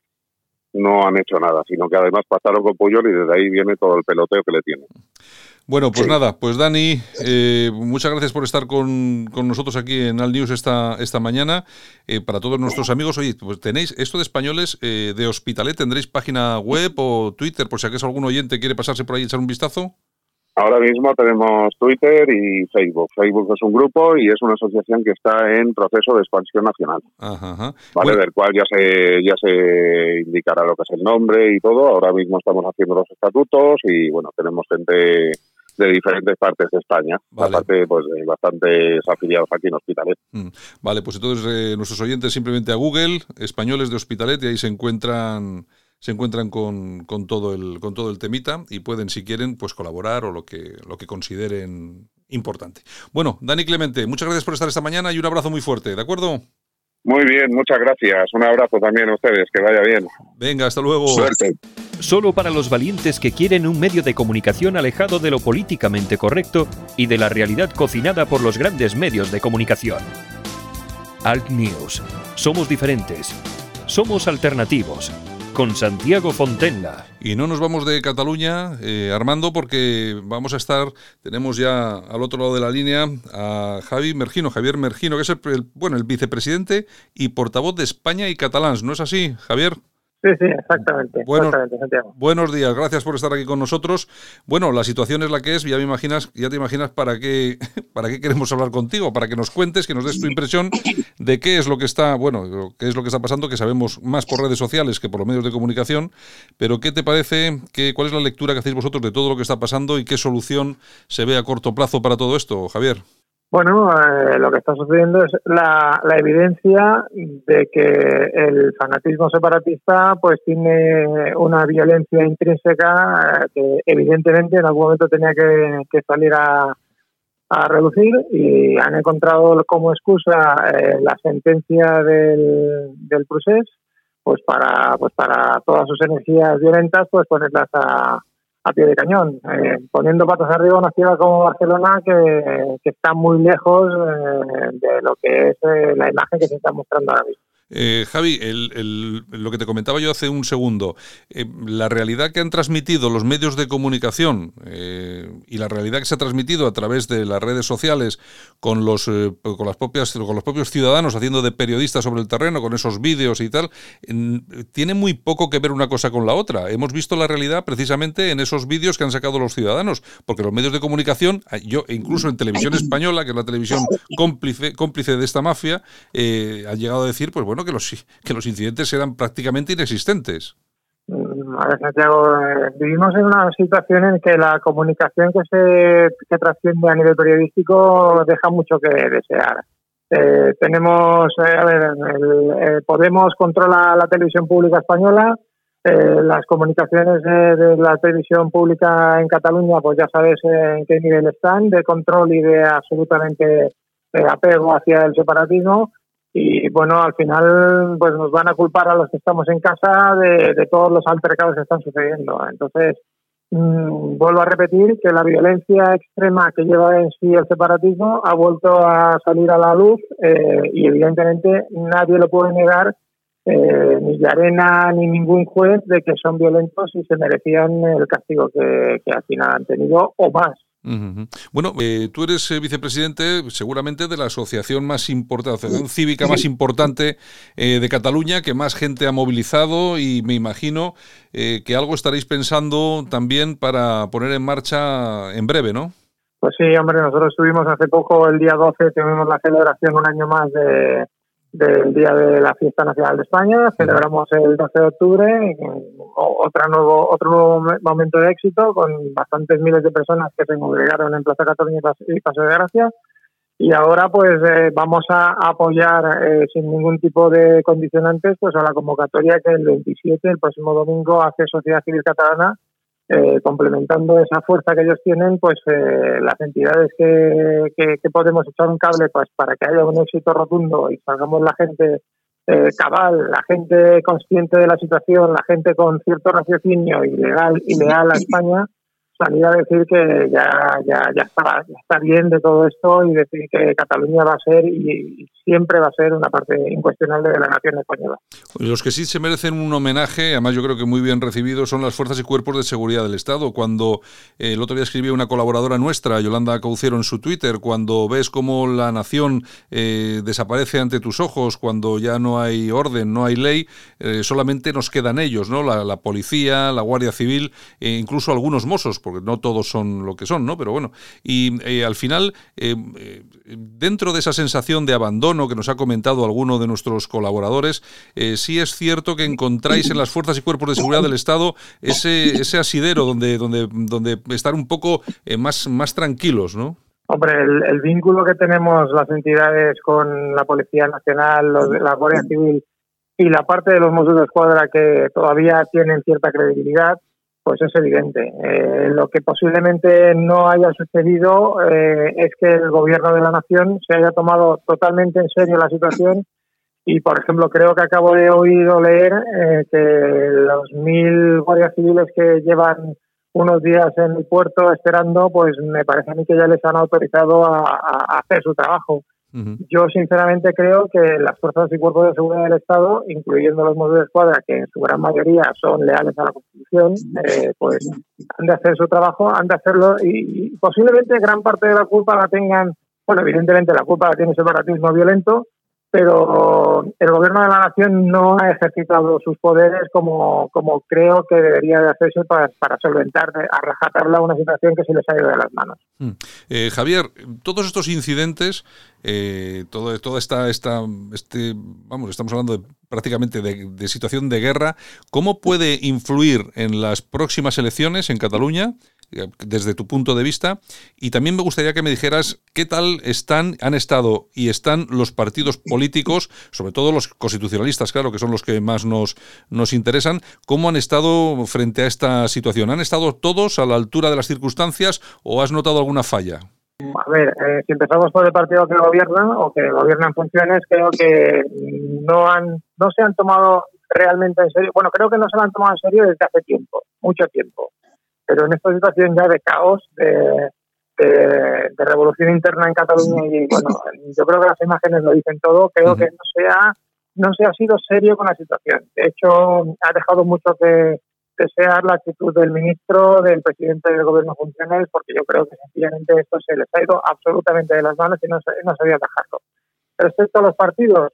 no han hecho nada, sino que además pasaron con Puyol y desde ahí viene todo el peloteo que le tienen. Bueno, pues nada, pues Dani, eh, muchas gracias por estar con, con, nosotros aquí en Al News esta, esta mañana. Eh, para todos nuestros amigos, oye, pues tenéis esto de españoles eh, de Hospitalet, ¿tendréis página web o Twitter por si acaso algún oyente quiere pasarse por ahí y echar un vistazo? Ahora mismo tenemos Twitter y Facebook. Facebook es un grupo y es una asociación que está en proceso de expansión nacional. Vale, del cual ya se ya se indicará lo que es el nombre y todo. Ahora mismo estamos haciendo los estatutos y bueno, tenemos gente de diferentes partes de España, aparte pues de bastantes afiliados aquí en Hospitalet. Mm. Vale, pues entonces eh, nuestros oyentes simplemente a Google, españoles de Hospitalet, y ahí se encuentran se encuentran con, con, todo el, con todo el temita y pueden, si quieren, pues colaborar o lo que, lo que consideren importante. Bueno, Dani Clemente, muchas gracias por estar esta mañana y un abrazo muy fuerte, ¿de acuerdo? Muy bien, muchas gracias. Un abrazo también a ustedes, que vaya bien. Venga, hasta luego. Suerte. Solo para los valientes que quieren un medio de comunicación alejado de lo políticamente correcto y de la realidad cocinada por los grandes medios de comunicación. Alt News. Somos diferentes. Somos alternativos con Santiago Fontenla. Y no nos vamos de Cataluña, eh, Armando, porque vamos a estar, tenemos ya al otro lado de la línea a Javi Mergino, Javier Mergino, que es el, bueno, el vicepresidente y portavoz de España y Catalans, ¿no es así, Javier? Sí, sí, exactamente. Buenos, buenos días, gracias por estar aquí con nosotros. Bueno, la situación es la que es, ya me imaginas, ya te imaginas para qué, para qué queremos hablar contigo, para que nos cuentes, que nos des tu impresión de qué es lo que está, bueno, qué es lo que está pasando, que sabemos más por redes sociales que por los medios de comunicación, pero ¿qué te parece, qué, cuál es la lectura que hacéis vosotros de todo lo que está pasando y qué solución se ve a corto plazo para todo esto, Javier? Bueno, eh, lo que está sucediendo es la, la, evidencia de que el fanatismo separatista pues tiene una violencia intrínseca eh, que evidentemente en algún momento tenía que, salir a, a, reducir y han encontrado como excusa eh, la sentencia del, del procés pues para pues para todas sus energías violentas pues ponerlas a, a pie de cañón, eh, poniendo patas arriba una ciudad como Barcelona que, que está muy lejos eh, de lo que es eh, la imagen que se está mostrando ahora mismo. Eh, Javi, lo que te comentaba yo hace un segundo, eh, la realidad que han transmitido los medios de comunicación eh, y la realidad que se ha transmitido a través de las redes sociales con los, con las propias, con los propios ciudadanos haciendo de periodistas sobre el terreno, con esos vídeos y tal, tiene muy poco que ver una cosa con la otra. Hemos visto la realidad precisamente en esos vídeos que han sacado los ciudadanos, porque los medios de comunicación, yo incluso en televisión española, que es la televisión cómplice, cómplice de esta mafia, han llegado a decir, pues bueno, que los, que los incidentes eran prácticamente inexistentes. Mm, a ver, Santiago, eh, vivimos en una situación en que la comunicación que se que trasciende a nivel periodístico deja mucho que desear. Eh, tenemos, eh, a ver, el, Podemos controla la televisión pública española, Eh, las comunicaciones de, la televisión pública en Cataluña, pues ya sabes en qué nivel están, de control y de absolutamente eh, apego hacia el separatismo. Y bueno, al final pues nos van a culpar a los que estamos en casa de, todos los altercados que están sucediendo. Entonces, Mm, vuelvo a repetir que la violencia extrema que lleva en sí el separatismo ha vuelto a salir a la luz eh, y evidentemente nadie lo puede negar, eh, ni Arena ni ningún juez, de que son violentos y se merecían el castigo que al final han tenido o más. Bueno, eh, tú eres eh, vicepresidente seguramente de la asociación más importante, asociación cívica más importante eh, de Cataluña, que más gente ha movilizado y me imagino que algo estaréis pensando también para poner en marcha en breve, ¿no? Pues sí, hombre, nosotros estuvimos hace poco, el día 12, tuvimos la celebración un año más de, del Día de la Fiesta Nacional de España. Celebramos el 12 de octubre, otra nuevo, otro nuevo momento de éxito, con bastantes miles de personas que se congregaron en Plaza Cataluña y Paso de Gracia. Y ahora pues eh, vamos a apoyar eh, sin ningún tipo de condicionantes pues a la convocatoria que el 27, el próximo domingo, hace Sociedad Civil Catalana eh, complementando esa fuerza que ellos tienen, pues eh, las entidades que, que, podemos echar un cable pues para que haya un éxito rotundo y salgamos la gente eh, cabal, la gente consciente de la situación, la gente con cierto raciocinio y legal y leal a España, salir a decir que ya, ya, ya, está, bien de todo esto y decir que Cataluña va a ser y, siempre va a ser una parte incuestionable de la nación española. Los que sí se merecen un homenaje, además yo creo que muy bien recibido, son las fuerzas y cuerpos de seguridad del Estado. Cuando eh, el otro día escribió una colaboradora nuestra, Yolanda Cauciero, en su Twitter, cuando ves cómo la nación eh, desaparece ante tus ojos, cuando ya no hay orden, no hay ley, eh, solamente nos quedan ellos, ¿no? La, la policía, la Guardia Civil e incluso algunos mozos porque no todos son lo que son, ¿no? Pero bueno, y eh, al final, eh, eh, dentro de esa sensación de abandono que nos ha comentado alguno de nuestros colaboradores, sí es cierto que encontráis en las fuerzas y cuerpos de seguridad del Estado ese, asidero donde, donde, donde estar un poco más, más tranquilos, ¿no? Hombre, el, vínculo que tenemos las entidades con la Policía Nacional, la Guardia Civil y la parte de los Mossos de Escuadra que todavía tienen cierta credibilidad, pues es evidente. Eh, lo que posiblemente no haya sucedido eh, es que el gobierno de la nación se haya tomado totalmente en serio la situación y, por ejemplo, creo que acabo de oír o leer eh, que los mil guardias civiles que llevan unos días en el puerto esperando, pues me parece a mí que ya les han autorizado a hacer su trabajo. Yo sinceramente creo que las fuerzas y cuerpos de seguridad del Estado, incluyendo los modelos de escuadra, que en su gran mayoría son leales a la Constitución, eh, pues han de hacer su trabajo, han de hacerlo y, posiblemente gran parte de la culpa la tengan, bueno, evidentemente la culpa la tiene el separatismo violento, pero el gobierno de la nación no ha ejercitado sus poderes como, como creo que debería de hacerse para, para solventar, a rajatarla una situación que se les ha ido de las manos. Hmm. Eh, Javier, todos estos incidentes, eh, todo, toda esta, esta, este, vamos, estamos hablando de, prácticamente de situación de guerra, ¿cómo puede influir en las próximas elecciones en Cataluña? Desde tu punto de vista. Y también me gustaría que me dijeras qué tal están, han estado y están los partidos políticos, sobre todo los constitucionalistas, claro, que son los que más nos, nos interesan, cómo han estado frente a esta situación. ¿Han estado todos a la altura de las circunstancias o has notado alguna falla? A ver, eh, si empezamos por el partido que gobierna o que gobierna en funciones, creo que no han, no se han tomado realmente en serio. Bueno, creo que no se lo han tomado en serio desde hace tiempo, mucho tiempo pero en esta situación ya de caos, de, revolución interna en Cataluña y bueno, yo creo que las imágenes lo dicen todo, creo que no se ha no se ha sido serio con la situación. De hecho, ha dejado mucho que desear la actitud del ministro, del presidente del gobierno funcional, porque yo creo que sencillamente esto se les ha ido absolutamente de las manos y no, no sabía dejarlo. Respecto a los partidos,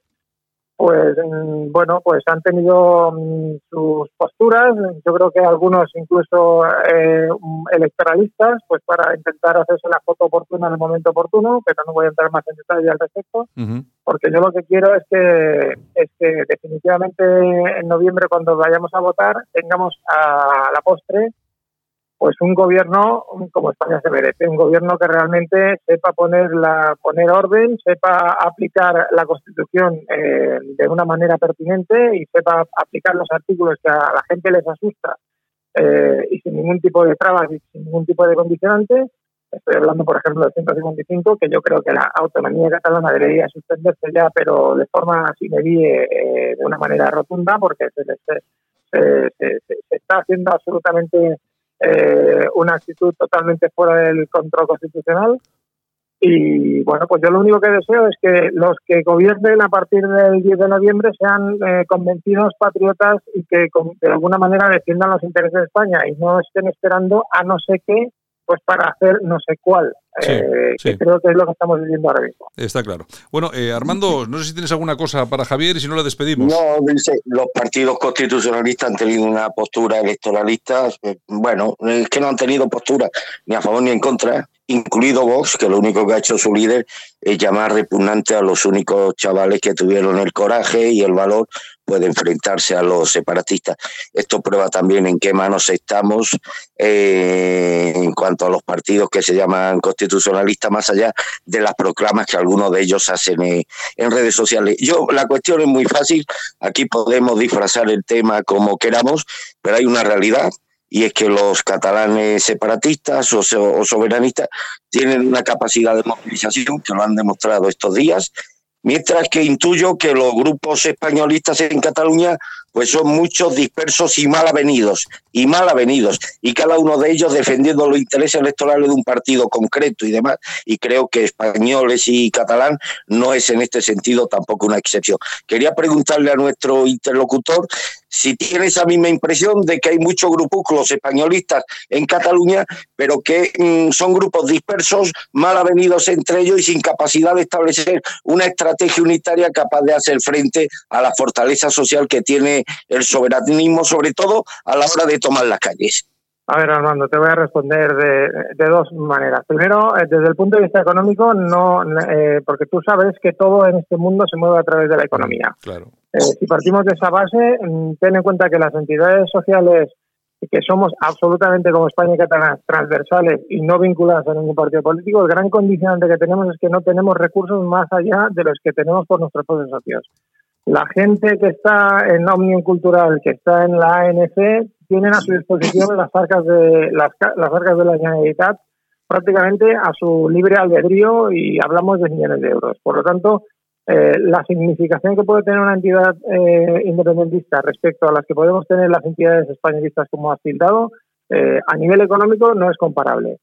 pues mm, bueno, pues han tenido mm, sus posturas, yo creo que algunos incluso eh, electoralistas, pues para intentar hacerse la foto oportuna en el momento oportuno, pero no voy a entrar más en detalle al respecto, porque yo lo que quiero es que, es que definitivamente en noviembre cuando vayamos a votar tengamos a la postre pues un gobierno como España se merece, un gobierno que realmente sepa poner la poner orden, sepa aplicar la Constitución eh, de una manera pertinente y sepa aplicar los artículos que a la gente les asusta eh, y sin ningún tipo de trabas y sin ningún tipo de condicionante. Estoy hablando, por ejemplo, del 155, que yo creo que la autonomía catalana debería suspenderse ya, pero de forma sin eh, de una manera rotunda, porque se, se, se está haciendo absolutamente eh, una actitud totalmente fuera del control constitucional. Y bueno, pues yo lo único que deseo es que los que gobiernen a partir del 10 de noviembre sean eh, convencidos patriotas y que de alguna manera defiendan los intereses de España y no estén esperando a no sé qué pues para hacer no sé cuál. Eh, que creo que es lo que estamos viviendo ahora mismo. Está claro. Bueno, eh, Armando, no sé si tienes alguna cosa para Javier y si no le despedimos. No, dice, los partidos constitucionalistas han tenido una postura electoralista, eh, bueno, es que no han tenido postura ni a favor ni en contra, incluido Vox, que lo único que ha hecho su líder es llamar repugnante a los únicos chavales que tuvieron el coraje y el valor puede enfrentarse a los separatistas. Esto prueba también en qué manos estamos eh, en cuanto a los partidos que se llaman constitucionalistas, más allá de las proclamas que algunos de ellos hacen en redes sociales. Yo, la cuestión es muy fácil, aquí podemos disfrazar el tema como queramos, pero hay una realidad y es que los catalanes separatistas o soberanistas tienen una capacidad de movilización que lo han demostrado estos días mientras que intuyo que los grupos españolistas en Cataluña pues son muchos dispersos y mal avenidos, y mal avenidos, y cada uno de ellos defendiendo los intereses electorales de un partido concreto y demás, y creo que españoles y catalán no es en este sentido tampoco una excepción. Quería preguntarle a nuestro interlocutor si tiene esa misma impresión de que hay muchos grupúsculos españolistas en Cataluña, pero que mm, son grupos dispersos, mal avenidos entre ellos y sin capacidad de establecer una estrategia unitaria capaz de hacer frente a la fortaleza social que tiene el soberanismo, sobre todo a la hora de tomar las calles. A ver, Armando, te voy a responder de, dos maneras. Primero, eh, desde el punto de vista económico, no, eh, porque tú sabes que todo en este mundo se mueve a través de la economía. Claro. Eh, si partimos de esa base, mm, ten en cuenta que las entidades sociales que somos absolutamente como España y Cataluña transversales y no vinculadas a ningún partido político, el gran condicionante que tenemos es que no tenemos recursos más allá de los que tenemos por nuestros propios socios. La gente que está en Omnium Cultural, que está en la ANC, tienen a su disposición las arcas de las, arcas de la Generalitat prácticamente a su libre albedrío y hablamos de millones de euros. Por lo tanto, eh, la significación que puede tener una entidad eh, independentista respecto a las que podemos tener las entidades españolistas como has pintado, eh, a nivel económico no es comparable.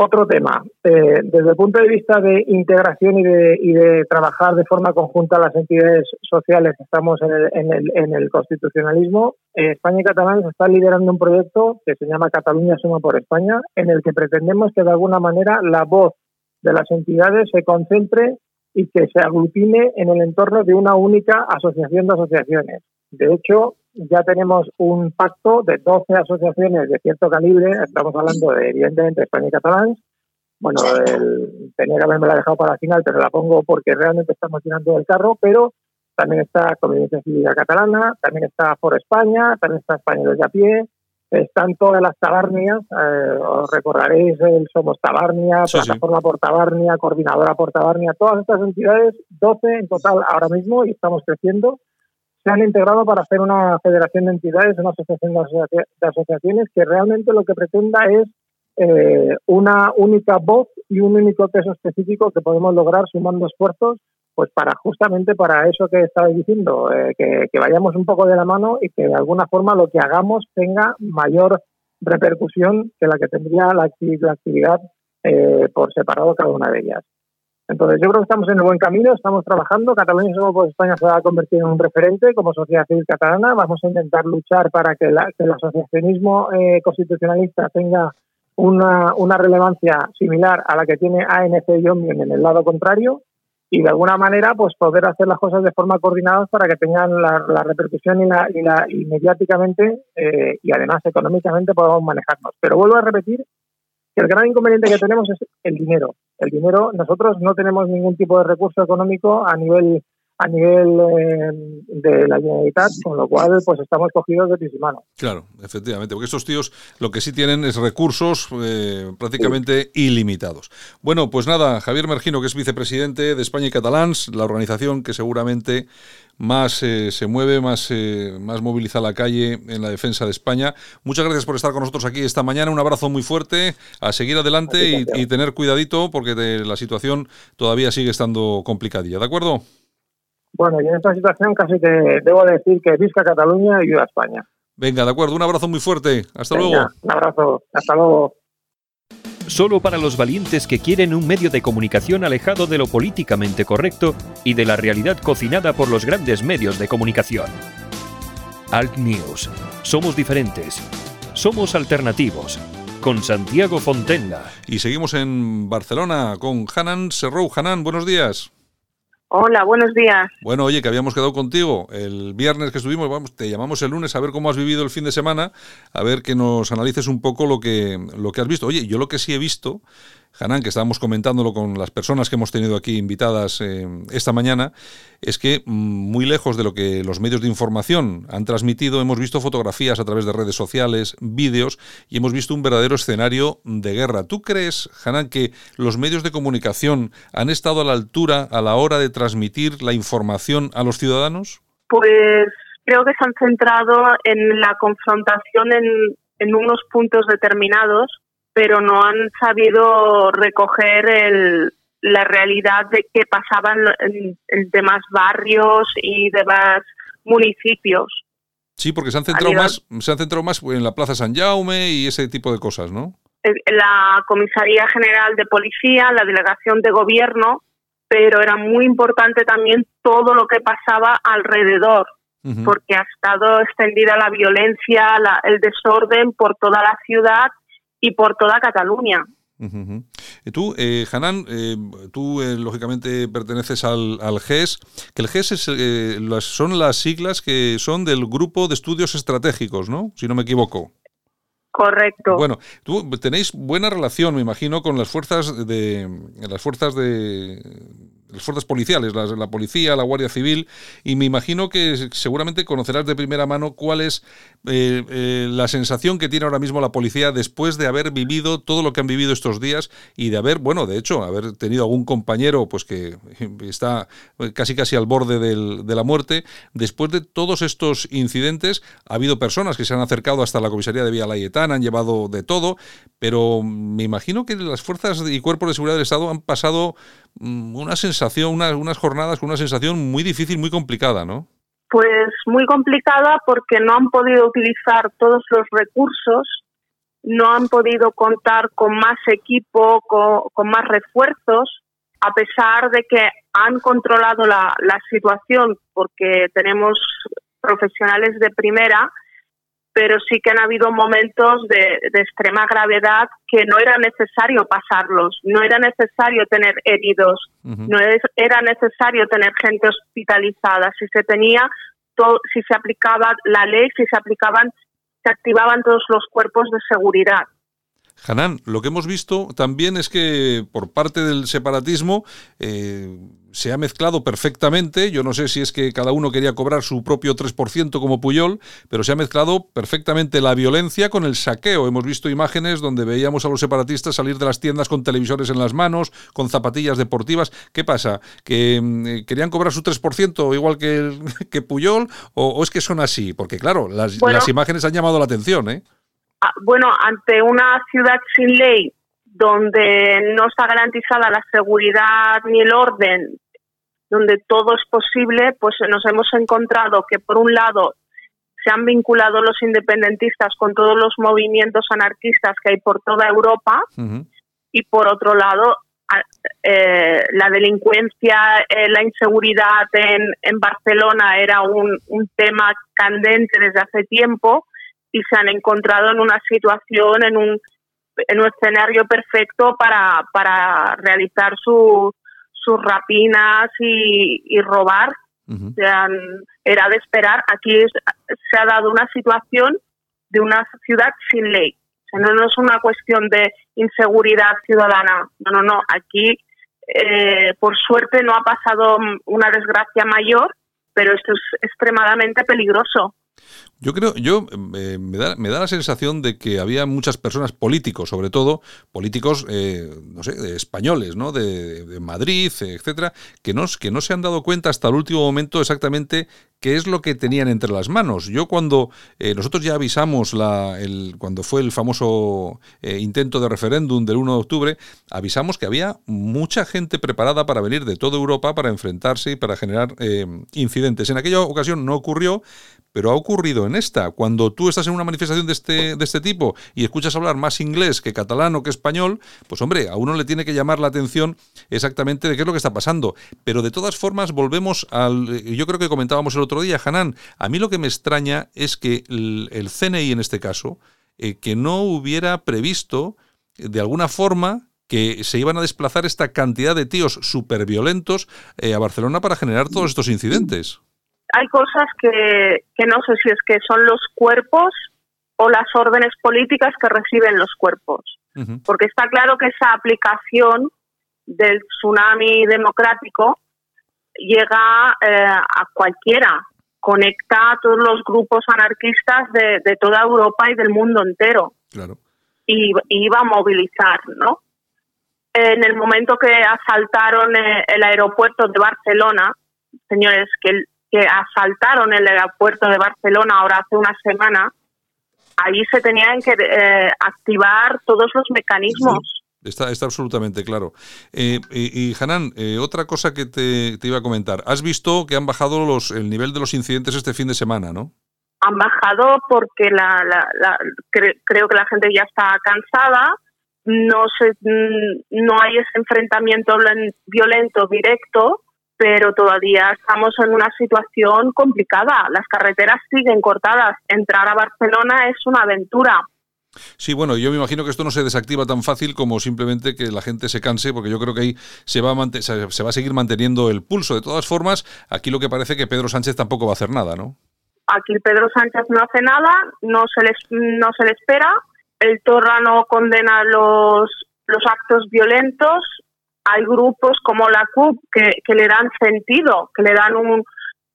Otro tema, eh, desde el punto de vista de integración y de, y de, trabajar de forma conjunta las entidades sociales estamos en el, en el, constitucionalismo, eh, España y Cataluña está liderando un proyecto que se llama Cataluña Suma por España, en el que pretendemos que de alguna manera la voz de las entidades se concentre y que se aglutine en el entorno de una única asociación de asociaciones. De hecho, ya tenemos un pacto de 12 asociaciones de cierto calibre, estamos hablando de, evidentemente, España y Catalán. Bueno, el, tenía que haberme la dejado para la final, pero la pongo porque realmente estamos tirando del carro, pero también está Convivencia Civil Catalana, también está For España, también está Españoles de a pie, están todas las tabarnias, eh, os recordaréis el Somos Tabarnia, Plataforma por Tabarnia, Coordinadora por Tabarnia, todas estas entidades, 12 en total ahora mismo y estamos creciendo se han integrado para hacer una federación de entidades, una asociación de, asociaciones que realmente lo que pretenda es eh, una única voz y un único peso específico que podemos lograr sumando esfuerzos pues para justamente para eso que estabais diciendo, eh, que, vayamos un poco de la mano y que de alguna forma lo que hagamos tenga mayor repercusión que la que tendría la, actividad eh, por separado cada una de ellas. Entonces, yo creo que estamos en el buen camino, estamos trabajando. Cataluña Somos por España se va a convertir en un referente como sociedad civil catalana. Vamos a intentar luchar para que, el asociacionismo eh, constitucionalista tenga una, relevancia similar a la que tiene ANC y OMNION en el lado contrario y de alguna manera pues poder hacer las cosas de forma coordinada para que tengan la, repercusión y, la, y, la, y mediáticamente eh, y además económicamente podamos manejarnos. Pero vuelvo a repetir el gran inconveniente que tenemos es el dinero. El dinero, nosotros no tenemos ningún tipo de recurso económico a nivel a nivel eh, de la Generalitat, con lo cual pues estamos cogidos de pies y manos. Claro, efectivamente, porque estos tíos lo que sí tienen es recursos eh, prácticamente ilimitados. Bueno, pues nada, Javier Mergino, que es vicepresidente de España y Catalans, la organización que seguramente más eh, se mueve, más, más moviliza la calle en la defensa de España. Muchas gracias por estar con nosotros aquí esta mañana. Un abrazo muy fuerte, a seguir adelante y, y, tener cuidadito porque la situación todavía sigue estando complicadilla. ¿De acuerdo? Bueno, y en esta situación casi que debo decir que visca Cataluña y viva España. Venga, de acuerdo, un abrazo muy fuerte. Hasta luego. Un abrazo, hasta luego. Solo para los valientes que quieren un medio de comunicación alejado de lo políticamente correcto y de la realidad cocinada por los grandes medios de comunicación. Alt News. Somos diferentes. Somos alternativos. Con Santiago Fontenla. Y seguimos en Barcelona con Hanan Serrou. Hanan, buenos días. Hola, buenos días. Bueno, oye, que habíamos quedado contigo el viernes que estuvimos, vamos, te llamamos el lunes a ver cómo has vivido el fin de semana, a ver que nos analices un poco lo que, lo que has visto. Oye, yo lo que sí he visto Hanan, que estábamos comentándolo con las personas que hemos tenido aquí invitadas eh, esta mañana, es que mm, muy lejos de lo que los medios de información han transmitido, hemos visto fotografías a través de redes sociales, vídeos y hemos visto un verdadero escenario de guerra. ¿Tú crees, Hanan, que los medios de comunicación han estado a la altura a la hora de transmitir la información a los ciudadanos? Pues creo que se han centrado en la confrontación en, en unos puntos determinados pero no han sabido recoger el, la realidad de qué pasaba en, demás barrios y demás municipios. Sí, porque se han centrado más, se han centrado más en la Plaza San Jaume y ese tipo de cosas, ¿no? La Comisaría General de Policía, la Delegación de Gobierno, pero era muy importante también todo lo que pasaba alrededor, porque ha estado extendida la violencia, el desorden por toda la ciudad y por toda Cataluña. Y tú, eh, Hanan, eh, tú eh, lógicamente perteneces al, al, GES, que el GES es, eh, las, son las siglas que son del Grupo de Estudios Estratégicos, ¿no? Si no me equivoco. Correcto. Bueno, tú tenéis buena relación, me imagino, con las fuerzas de las fuerzas de las fuerzas policiales, la, policía, la Guardia Civil, y me imagino que seguramente conocerás de primera mano cuál es eh, eh, la sensación que tiene ahora mismo la policía después de haber vivido todo lo que han vivido estos días y de haber, bueno, de hecho, haber tenido algún compañero pues que está casi casi al borde de la muerte. Después de todos estos incidentes, ha habido personas que se han acercado hasta la comisaría de Vía Layetán, han llevado de todo, pero me imagino que las fuerzas y cuerpos de seguridad del Estado han pasado mm, una sensación, unas jornadas con una sensación muy difícil, muy complicada, ¿no? Pues muy complicada porque no han podido utilizar todos los recursos, no han podido contar con más equipo, con, más refuerzos, a pesar de que han controlado la, la situación porque tenemos profesionales de primera pero sí que han habido momentos de, extrema gravedad que no era necesario pasarlos, no era necesario tener heridos, no era necesario tener gente hospitalizada, si se tenía, si se aplicaba la ley, si se aplicaban, se activaban todos los cuerpos de seguridad. Hanan, lo que hemos visto también es que por parte del separatismo eh, se ha mezclado perfectamente. Yo no sé si es que cada uno quería cobrar su propio 3% como Puyol, pero se ha mezclado perfectamente la violencia con el saqueo. Hemos visto imágenes donde veíamos a los separatistas salir de las tiendas con televisores en las manos, con zapatillas deportivas. ¿Qué pasa? ¿Que mm, querían cobrar su 3% igual que, que Puyol? O, es que son así? Porque claro, las, las imágenes han llamado la atención, ¿eh? Ah, bueno, ante una ciudad sin ley donde no está garantizada la seguridad ni el orden, donde todo es posible, pues nos hemos encontrado que por un lado se han vinculado los independentistas con todos los movimientos anarquistas que hay por toda Europa y por otro lado eh, la delincuencia, eh, la inseguridad en, en Barcelona era un, un tema candente desde hace tiempo y se han encontrado en una situación, en un, en un escenario perfecto para, para realizar su, sus rapinas y, robar. era de esperar. Aquí se ha dado una situación de una ciudad sin ley. no, no es una cuestión de inseguridad ciudadana. No, no, no. Aquí Eh, por suerte no ha pasado una desgracia mayor, pero esto es extremadamente peligroso. Yo creo, yo eh, me, da, me, da, la sensación de que había muchas personas, políticos sobre todo, políticos, eh, no sé, españoles, ¿no? De, Madrid, etcétera, que no, que no se han dado cuenta hasta el último momento exactamente qué es lo que tenían entre las manos. Yo cuando eh, nosotros ya avisamos la, el, cuando fue el famoso intento de referéndum del 1 de octubre, avisamos que había mucha gente preparada para venir de toda Europa para enfrentarse y para generar incidentes. En aquella ocasión no ocurrió, pero ha ocurrido en esta. Cuando tú estás en una manifestación de este, de este tipo y escuchas hablar más inglés que catalán o que español, pues hombre, a uno le tiene que llamar la atención exactamente de qué es lo que está pasando. Pero de todas formas, volvemos al. Yo creo que comentábamos el otro día, Hanan. A mí lo que me extraña es que el, CNI en este caso, eh, que no hubiera previsto de alguna forma que se iban a desplazar esta cantidad de tíos súper violentos eh, a Barcelona para generar todos estos incidentes hay cosas que, que no sé si es que son los cuerpos o las órdenes políticas que reciben los cuerpos. Uh -huh. Porque está claro que esa aplicación del tsunami democrático llega eh, a cualquiera, conecta a todos los grupos anarquistas de, de toda Europa y del mundo entero. Claro. Y, y iba a movilizar, ¿no? En el momento que asaltaron eh, el aeropuerto de Barcelona, señores, que que asaltaron el aeropuerto de Barcelona ahora hace una semana, ahí se tenían que eh, activar todos los mecanismos. Sí. Está, está absolutamente claro. Eh, y, y, Hanan, eh, otra cosa que te, te, iba a comentar. Has visto que han bajado los, el nivel de los incidentes este fin de semana, ¿no? Han bajado porque la, la, la cre, creo que la gente ya está cansada, no, se, no hay ese enfrentamiento violento directo, pero todavía estamos en una situación complicada. Las carreteras siguen cortadas. Entrar a Barcelona es una aventura. Sí, bueno, yo me imagino que esto no se desactiva tan fácil como simplemente que la gente se canse, porque yo creo que ahí se va a, se va a seguir manteniendo el pulso. De todas formas, aquí lo que parece que Pedro Sánchez tampoco va a hacer nada, ¿no? Aquí Pedro Sánchez no hace nada, no se les, no se le espera. El Torra no condena los, los actos violentos, hay grupos como la CUP que, que le dan sentido, que le dan un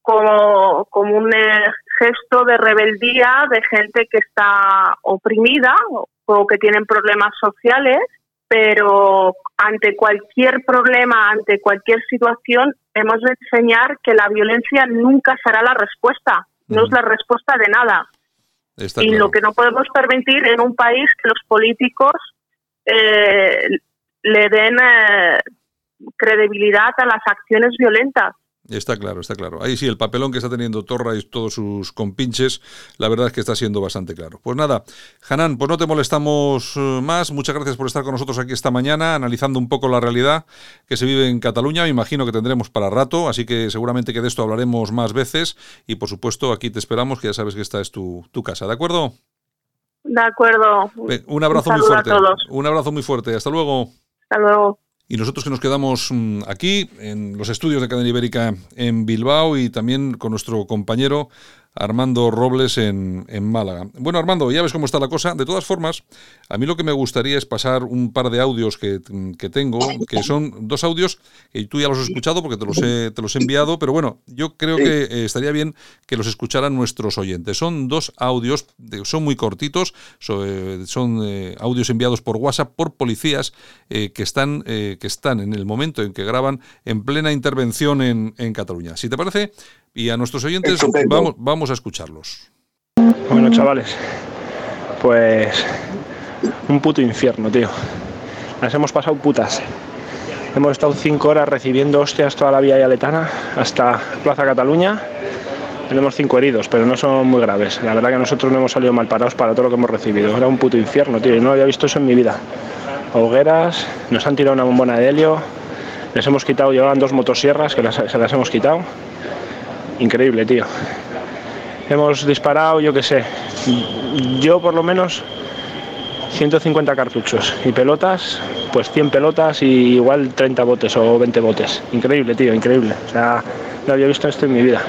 como, como un eh, gesto de rebeldía de gente que está oprimida o, o que tienen problemas sociales, pero ante cualquier problema, ante cualquier situación, hemos de enseñar que la violencia nunca será la respuesta, no uh -huh. es la respuesta de nada. Está y claro. lo que no podemos permitir en un país que los políticos eh, le den eh, credibilidad a las acciones violentas. Está claro, está claro. Ahí sí, el papelón que está teniendo Torra y todos sus compinches, la verdad es que está siendo bastante claro. Pues nada, Hanan, pues no te molestamos eh, más. Muchas gracias por estar con nosotros aquí esta mañana, analizando un poco la realidad que se vive en Cataluña. Me imagino que tendremos para rato, así que seguramente que de esto hablaremos más veces. Y por supuesto, aquí te esperamos, que ya sabes que esta es tu, tu casa, ¿de acuerdo? De acuerdo. Un abrazo un muy fuerte. A todos. Un abrazo muy fuerte. Hasta luego. Luego. Y nosotros que nos quedamos mm, aquí, en los estudios de Cadena Ibérica en Bilbao y también con nuestro compañero Armando Robles en, en, Málaga. Bueno, Armando, ya ves cómo está la cosa. De todas formas, a mí lo que me gustaría es pasar un par de audios que, que tengo, que son dos audios que tú ya los has escuchado porque te los he, te los he enviado, pero bueno, yo creo que eh, estaría bien que los escucharan nuestros oyentes. Son dos audios, son muy cortitos, eh, son eh, audios enviados por WhatsApp por policías eh, que, están, eh, que están en el momento en que graban en plena intervención en, en Cataluña. Si te parece, y a nuestros oyentes vamos, vamos a escucharlos. Bueno, chavales, pues un puto infierno, tío. Las hemos pasado putas. Hemos estado cinco horas recibiendo hostias toda la vía yaletana hasta Plaza Cataluña. Tenemos cinco heridos, pero no son muy graves. La verdad que nosotros no hemos salido mal parados para todo lo que hemos recibido. Era un puto infierno, tío. Y no había visto eso en mi vida. Hogueras, nos han tirado una bombona de helio, les hemos quitado, llevaban dos motosierras que las, se las hemos quitado increíble, tío. Hemos disparado, yo qué sé, yo por lo menos 150 cartuchos y pelotas, pues 100 pelotas y igual 30 botes o 20 botes. Increíble, tío, increíble. O sea, no había visto esto en mi vida.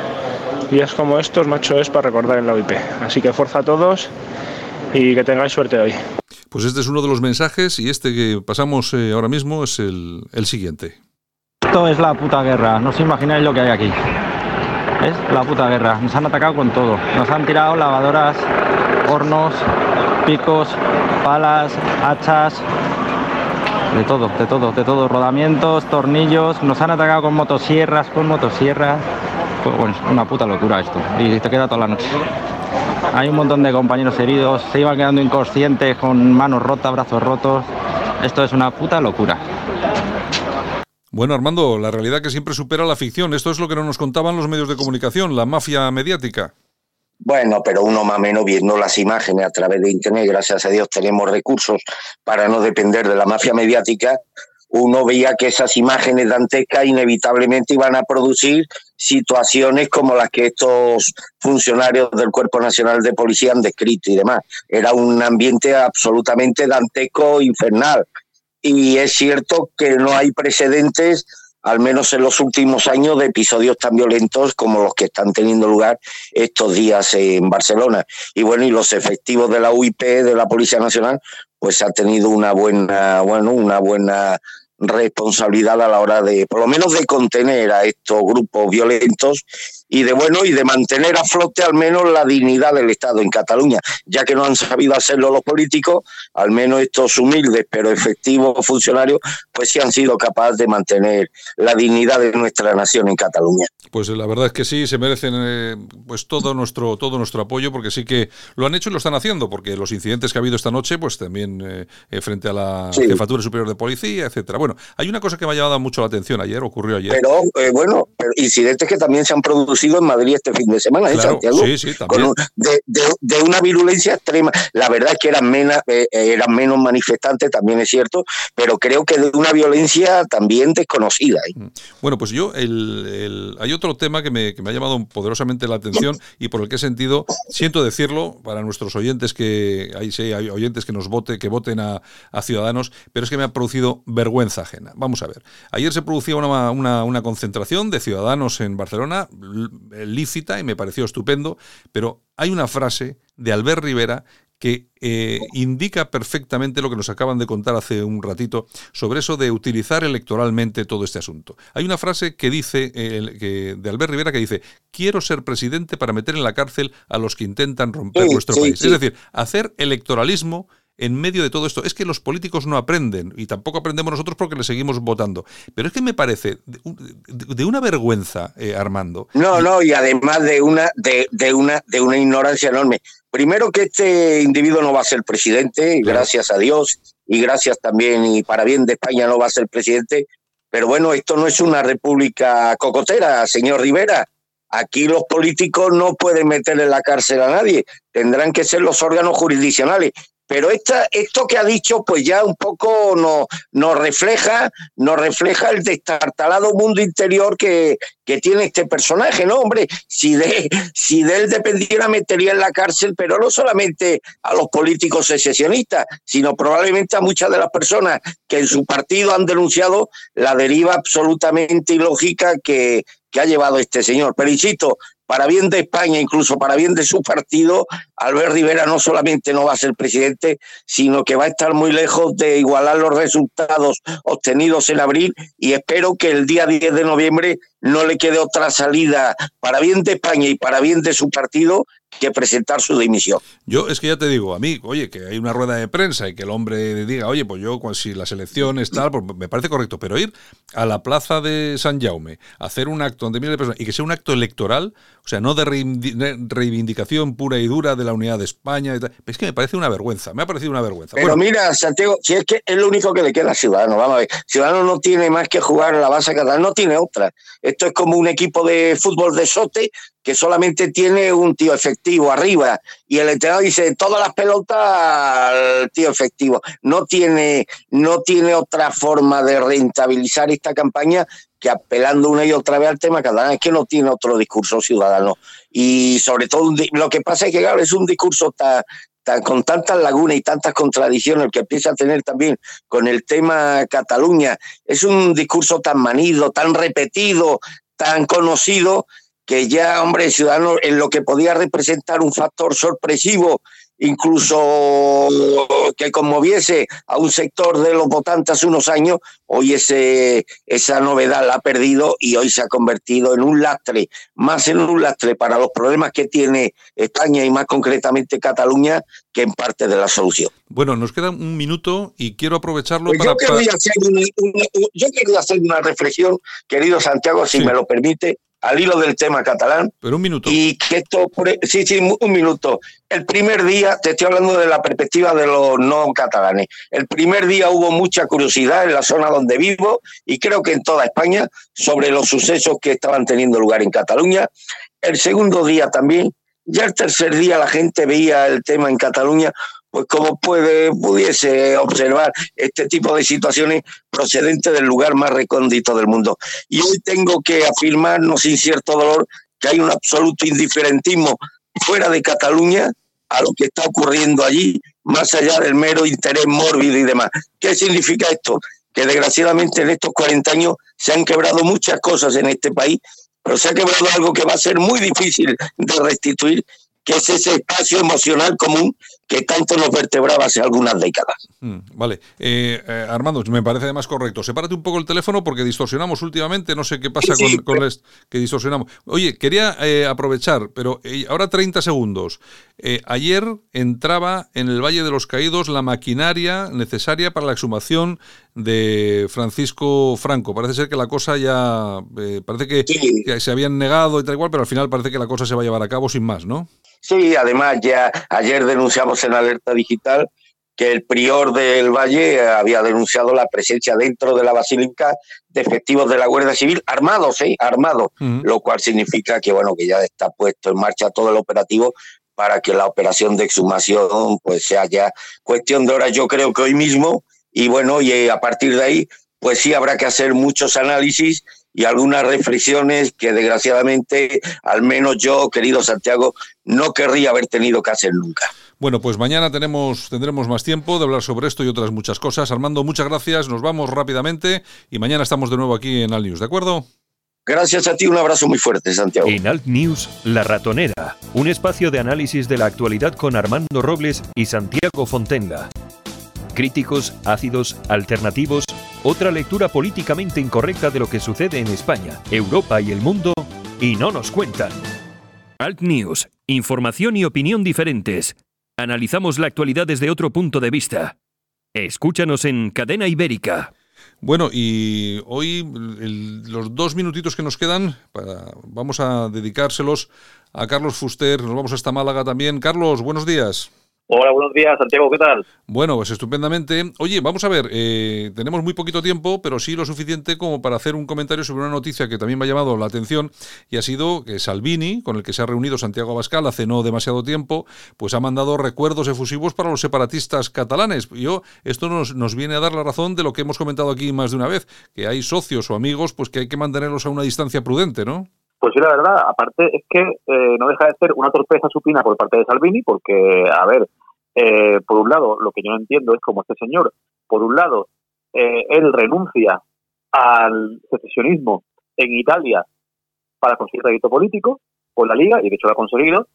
Días como estos, macho, es para recordar en la OIP. Así que fuerza a todos y que tengáis suerte hoy. Pues este es uno de los mensajes y este que pasamos eh, ahora mismo es el, el siguiente. Esto es la puta guerra, no os imagináis lo que hay aquí. Es la puta guerra, nos han atacado con todo. Nos han tirado lavadoras, hornos, picos, palas, hachas, de todo, de todo, de todo, rodamientos, tornillos, nos han atacado con motosierras, con motosierras. Pues bueno, una puta locura esto. Y te queda toda la noche. Hay un montón de compañeros heridos, se iban quedando inconscientes con manos rotas, brazos rotos. Esto es una puta locura. Bueno, Armando, la realidad que siempre supera la ficción. Esto es lo que no nos contaban los medios de comunicación, la mafia mediática. Bueno, pero uno más o menos viendo las imágenes a través de Internet, gracias a Dios tenemos recursos para no depender de la mafia mediática, uno veía que esas imágenes dantescas inevitablemente iban a producir situaciones como las que estos funcionarios del Cuerpo Nacional de Policía han descrito y demás. Era un ambiente absolutamente dantesco, infernal. Y es cierto que no hay precedentes al menos en los últimos años, de episodios tan violentos como los que están teniendo lugar estos días en Barcelona. Y bueno, y los efectivos de la UIP, de la Policía Nacional, pues ha tenido una buena, bueno, una buena responsabilidad a la hora de, por lo menos, de contener a estos grupos violentos y de bueno y de mantener a flote al menos la dignidad del Estado en Cataluña, ya que no han sabido hacerlo los políticos, al menos estos humildes pero efectivos funcionarios, pues sí han sido capaces de mantener la dignidad de nuestra nación en Cataluña. Pues la verdad es que sí, se merecen eh, pues todo nuestro todo nuestro apoyo porque sí que lo han hecho y lo están haciendo, porque los incidentes que ha habido esta noche, pues también eh, eh, frente a la jefatura superior de policía, etcétera. Bueno, hay una cosa que me ha llamado mucho la atención ayer, ocurrió ayer. Pero bueno, incidentes que también se han producido en Madrid este fin de semana, en Santiago, de, una virulencia extrema. La verdad es que eran, menos, eh, eran menos manifestantes, también es cierto, pero creo que de una violencia también desconocida. ¿eh? Mm. Bueno, pues yo, el, hay otro tema que me, que me, ha llamado poderosamente la atención y por el que he sentido, siento decirlo, para nuestros oyentes que hay, sí, hay oyentes que nos vote, que voten a, Ciudadanos, pero es que me ha producido vergüenza ajena. Vamos a ver. Ayer se producía una, una, una concentración de ciudadanos en Barcelona, lícita y me pareció estupendo, pero hay una frase de Albert Rivera que eh, indica perfectamente lo que nos acaban de contar hace un ratito sobre eso de utilizar electoralmente todo este asunto. Hay una frase que dice que, de Albert Rivera que dice quiero ser presidente para meter en la cárcel a los que intentan romper nuestro país. Es decir, hacer electoralismo en medio de todo esto. Es que los políticos no aprenden y tampoco aprendemos nosotros porque le seguimos votando. Pero es que me parece de, una vergüenza, eh, Armando. No, no, y además de una, de, una, de una ignorancia enorme. Primero que este individuo no va a ser presidente, gracias a Dios, y gracias también, y para bien de España no va a ser presidente. Pero bueno, esto no es una república cocotera, señor Rivera. Aquí los políticos no pueden meter en la cárcel a nadie, tendrán que ser los órganos jurisdiccionales. Pero esta, esto que ha dicho, pues ya un poco nos, refleja, nos refleja el destartalado mundo interior que, que tiene este personaje, ¿no? Hombre, si de, si de él dependiera, metería en la cárcel, pero no solamente a los políticos secesionistas, sino probablemente a muchas de las personas que en su partido han denunciado la deriva absolutamente ilógica que, que ha llevado este señor. Pero insisto, para bien de España, incluso para bien de su partido, Albert Rivera no solamente no va a ser presidente, sino que va a estar muy lejos de igualar los resultados obtenidos en abril y espero que el día 10 de noviembre no le quede otra salida para bien de España y para bien de su partido que presentar su dimisión. Yo es que ya te digo, a mí, oye, que hay una rueda de prensa y que el hombre diga, oye, pues yo, si las elecciones tal, pues me parece correcto, pero ir a la plaza de San Jaume, hacer un acto donde miles de personas y que sea un acto electoral, o sea, no de reivindicación pura y dura de la unidad de España, es que me parece una vergüenza, me ha parecido una vergüenza. Pero mira, Santiago, si es que es lo único que le queda a Ciudadanos, vamos a ver, Ciudadanos no tiene más que jugar a la base catalana, no tiene otra. Esto es como un equipo de fútbol de sote que solamente tiene un tío efectivo arriba y el entrenador dice todas las pelotas al tío efectivo. No tiene, no tiene otra forma de rentabilizar esta campaña que apelando una y otra vez al tema catalán, es que no tiene otro discurso ciudadano. Y sobre todo lo que pasa es que claro, es un discurso tan, tan, con tantas lagunas y tantas contradicciones que empieza a tener también con el tema Cataluña, es un discurso tan manido, tan repetido, tan conocido, que ya, hombre, Ciudadanos, en lo que podía representar un factor sorpresivo incluso que conmoviese a un sector de los votantes hace unos años, hoy ese, esa novedad la ha perdido y hoy se ha convertido en un lastre, más en un lastre para los problemas que tiene España y más concretamente Cataluña que en parte de la solución. Bueno, nos queda un minuto y quiero aprovecharlo pues para... Yo quería, hacer una, yo quería hacer una reflexión, querido Santiago, si me lo permite, al hilo del tema catalán. Pero un minuto. Y que esto, sí, sí, un minuto. El primer día, te estoy hablando de la perspectiva de los no catalanes, el primer día hubo mucha curiosidad en la zona donde vivo y creo que en toda España sobre los sucesos que estaban teniendo lugar en Cataluña. El segundo día también, ya el tercer día la gente veía el tema en Cataluña pues como puede, pudiese observar este tipo de situaciones procedentes del lugar más recóndito del mundo. Y hoy tengo que afirmar, no sin cierto dolor, que hay un absoluto indiferentismo fuera de Cataluña a lo que está ocurriendo allí, más allá del mero interés mórbido y demás. ¿Qué significa esto? Que desgraciadamente en estos 40 años se han quebrado muchas cosas en este país, pero se ha quebrado algo que va a ser muy difícil de restituir que es ese espacio emocional común que tanto nos vertebraba hace algunas décadas. Mm, vale. Eh, eh, Armando, me parece además correcto. Sepárate un poco el teléfono porque distorsionamos últimamente, no sé qué pasa con, con que distorsionamos. Oye, quería eh, aprovechar, pero ahora 30 segundos. ayer entraba en el Valle de los Caídos la maquinaria necesaria para la exhumación de Francisco Franco. Parece ser que la cosa ya, parece que, que se habían negado y tal igual, pero al final parece que la cosa se va a llevar a cabo sin más, ¿no? Sí, además ya ayer denunciamos en Alerta Digital que el prior del Valle había denunciado la presencia dentro de la basílica de efectivos de la Guardia Civil armados, ¿eh? armados, lo cual significa que bueno que ya está puesto en marcha todo el operativo para que la operación de exhumación pues sea ya cuestión de horas, yo creo que hoy mismo y bueno y a partir de ahí pues sí habrá que hacer muchos análisis y algunas reflexiones que desgraciadamente, al menos yo, querido Santiago, no querría haber tenido que hacer nunca. Bueno, pues mañana tenemos, tendremos más tiempo de hablar sobre esto y otras muchas cosas. Armando, muchas gracias, nos vamos rápidamente y mañana estamos de nuevo aquí en Alt News, ¿de acuerdo? Gracias a ti, un abrazo muy fuerte, Santiago. En Alt News, La Ratonera, un espacio de análisis de la actualidad con Armando Robles y Santiago Fontenga. Críticos, ácidos, alternativos, otra lectura políticamente incorrecta de lo que sucede en España, Europa y el mundo, y no nos cuentan. Alt News, información y opinión diferentes. Analizamos la actualidad desde otro punto de vista. Escúchanos en Cadena Ibérica. Bueno, y hoy los dos minutitos que nos quedan, vamos a dedicárselos a Carlos Fuster. Nos vamos hasta Málaga también. Carlos, buenos días. Hola, buenos días, Santiago, ¿qué tal? Bueno, pues estupendamente. Oye, vamos a ver, eh, tenemos muy poquito tiempo, pero sí lo suficiente como para hacer un comentario sobre una noticia que también me ha llamado la atención y ha sido que Salvini, con el que se ha reunido Santiago Abascal hace no demasiado tiempo, pues ha mandado recuerdos efusivos para los separatistas catalanes. Yo, esto nos, nos viene a dar la razón de lo que hemos comentado aquí más de una vez, que hay socios o amigos pues que hay que mantenerlos a una distancia prudente, ¿no? Pues sí, la verdad, aparte es que eh, no deja de ser una torpeza supina por parte de Salvini, porque, a ver, eh, por un lado, lo que yo no entiendo es cómo este señor, por un lado, eh, él renuncia al secesionismo en Italia para conseguir rédito político por la Liga, y de hecho lo ha conseguido,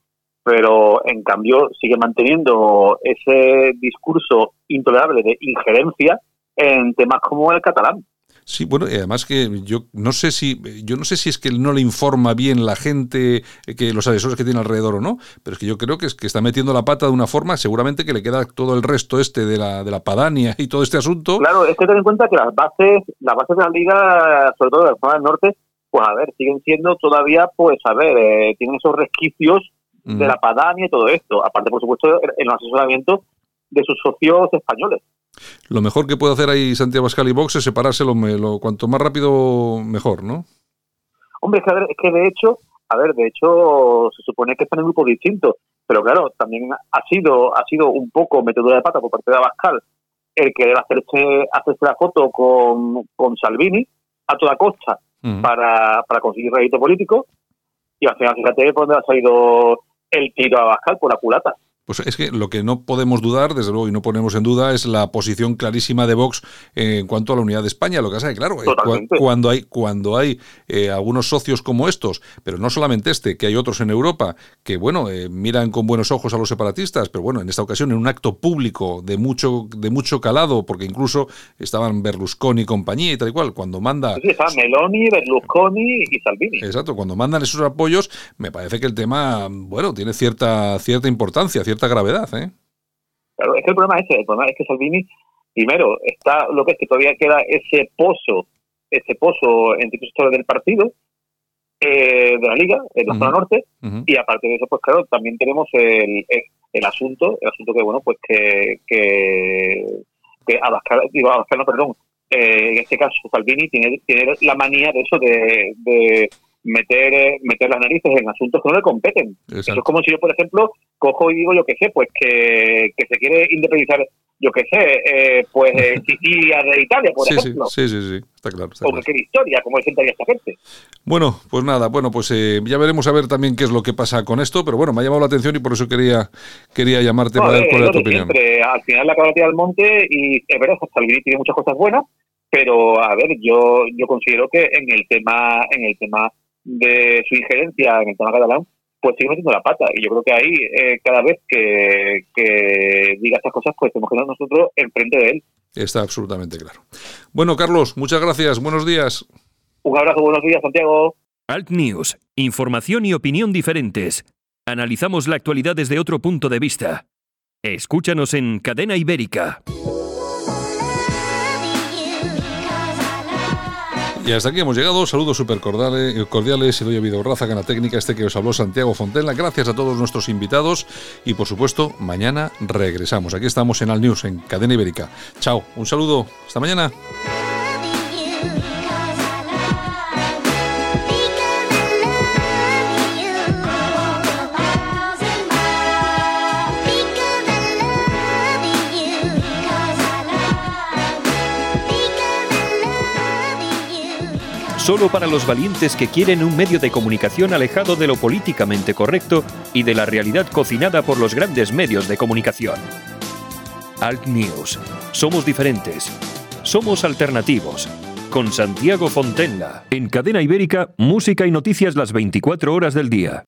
pero en cambio sigue manteniendo ese discurso intolerable de injerencia en temas como el catalán. Sí, bueno, y además que yo no sé si yo no sé si es que no le informa bien la gente eh, que los asesores que tiene alrededor o no, pero es que yo creo que es que está metiendo la pata de una forma seguramente que le queda todo el resto este de la de la padania y todo este asunto. Claro, es que ten en cuenta que las bases las bases de la liga, sobre todo de la zona del norte, pues a ver, siguen siendo todavía pues a ver, eh, tienen esos resquicios de la padania y todo esto, aparte por supuesto en el asesoramiento de sus socios españoles. Lo mejor que puede hacer ahí Santiago Pascal y Vox es separárselo lo, cuanto más rápido mejor, ¿no? Hombre, es que, de hecho, a ver, de hecho se supone que están en grupos distintos, pero claro, también ha sido ha sido un poco metedura de pata por parte de Abascal el querer hacerse, hacerse la foto con, con Salvini a toda costa para, para conseguir rédito político y al final fíjate por dónde ha salido el tiro a Abascal por la culata. Pues es que lo que no podemos dudar, desde luego, y no ponemos en duda, es la posición clarísima de Vox en cuanto a la unidad de España. Lo que pasa es que, claro, eh, cuando hay, cuando hay eh, algunos socios como estos, pero no solamente este, que hay otros en Europa, que, bueno, eh, miran con buenos ojos a los separatistas, pero bueno, en esta ocasión en un acto público de mucho, de mucho calado, porque incluso estaban Berlusconi y compañía y tal y cual, cuando manda... Sí, está Meloni, Berlusconi y Salvini. Exacto, cuando mandan esos apoyos, me parece que el tema, bueno, tiene cierta, cierta importancia, cierta gravedad. ¿eh? Claro, es que el problema es ese, el problema es que Salvini, primero, está lo que es que todavía queda ese pozo, ese pozo entre sectores del partido, eh, de la Liga, en la zona norte, y aparte de eso, pues claro, también tenemos el, el, asunto, el asunto que, bueno, pues que, que, que Abascal, digo, Abascal no, perdón, eh, en este caso Salvini tiene, tiene la manía de eso de, de meter eh, meter las narices en asuntos que no le competen. Eso es como si yo, por ejemplo, cojo y digo, yo qué sé, pues que, que se quiere independizar, yo qué sé, eh, pues eh, Sicilia de Italia, por ejemplo. Sí, sí, sí, está claro. o cualquier historia, como sentaría esta gente. Bueno, pues nada, bueno, pues ya veremos a ver también qué es lo que pasa con esto, pero bueno, me ha llamado la atención y por eso quería quería llamarte para ver cuál era tu opinión. al final la caballería del monte y es verdad, Salvini tiene muchas cosas buenas, pero a ver, yo yo considero que en el tema en el tema de su injerencia en el tema catalán, pues sigue metiendo la pata. Y yo creo que ahí, eh, cada vez que, que, diga estas cosas, pues tenemos que dar nosotros enfrente de él. Está absolutamente claro. Bueno, Carlos, muchas gracias. Buenos días. Un abrazo, buenos días, Santiago. Alt News. Información y opinión diferentes. Analizamos la actualidad desde otro punto de vista. Escúchanos en Cadena Ibérica. Y hasta aquí hemos llegado. Saludos súper cordiales, cordiales. doy Video Raza, Gana Técnica, este que os habló Santiago Fontella. Gracias a todos nuestros invitados. Y por supuesto, mañana regresamos. Aquí estamos en Al News, en Cadena Ibérica. Chao, un saludo. Hasta mañana. Solo para los valientes que quieren un medio de comunicación alejado de lo políticamente correcto y de la realidad cocinada por los grandes medios de comunicación. Alt News. Somos diferentes. Somos alternativos. Con Santiago Fontenla. En Cadena Ibérica, música y noticias las 24 horas del día.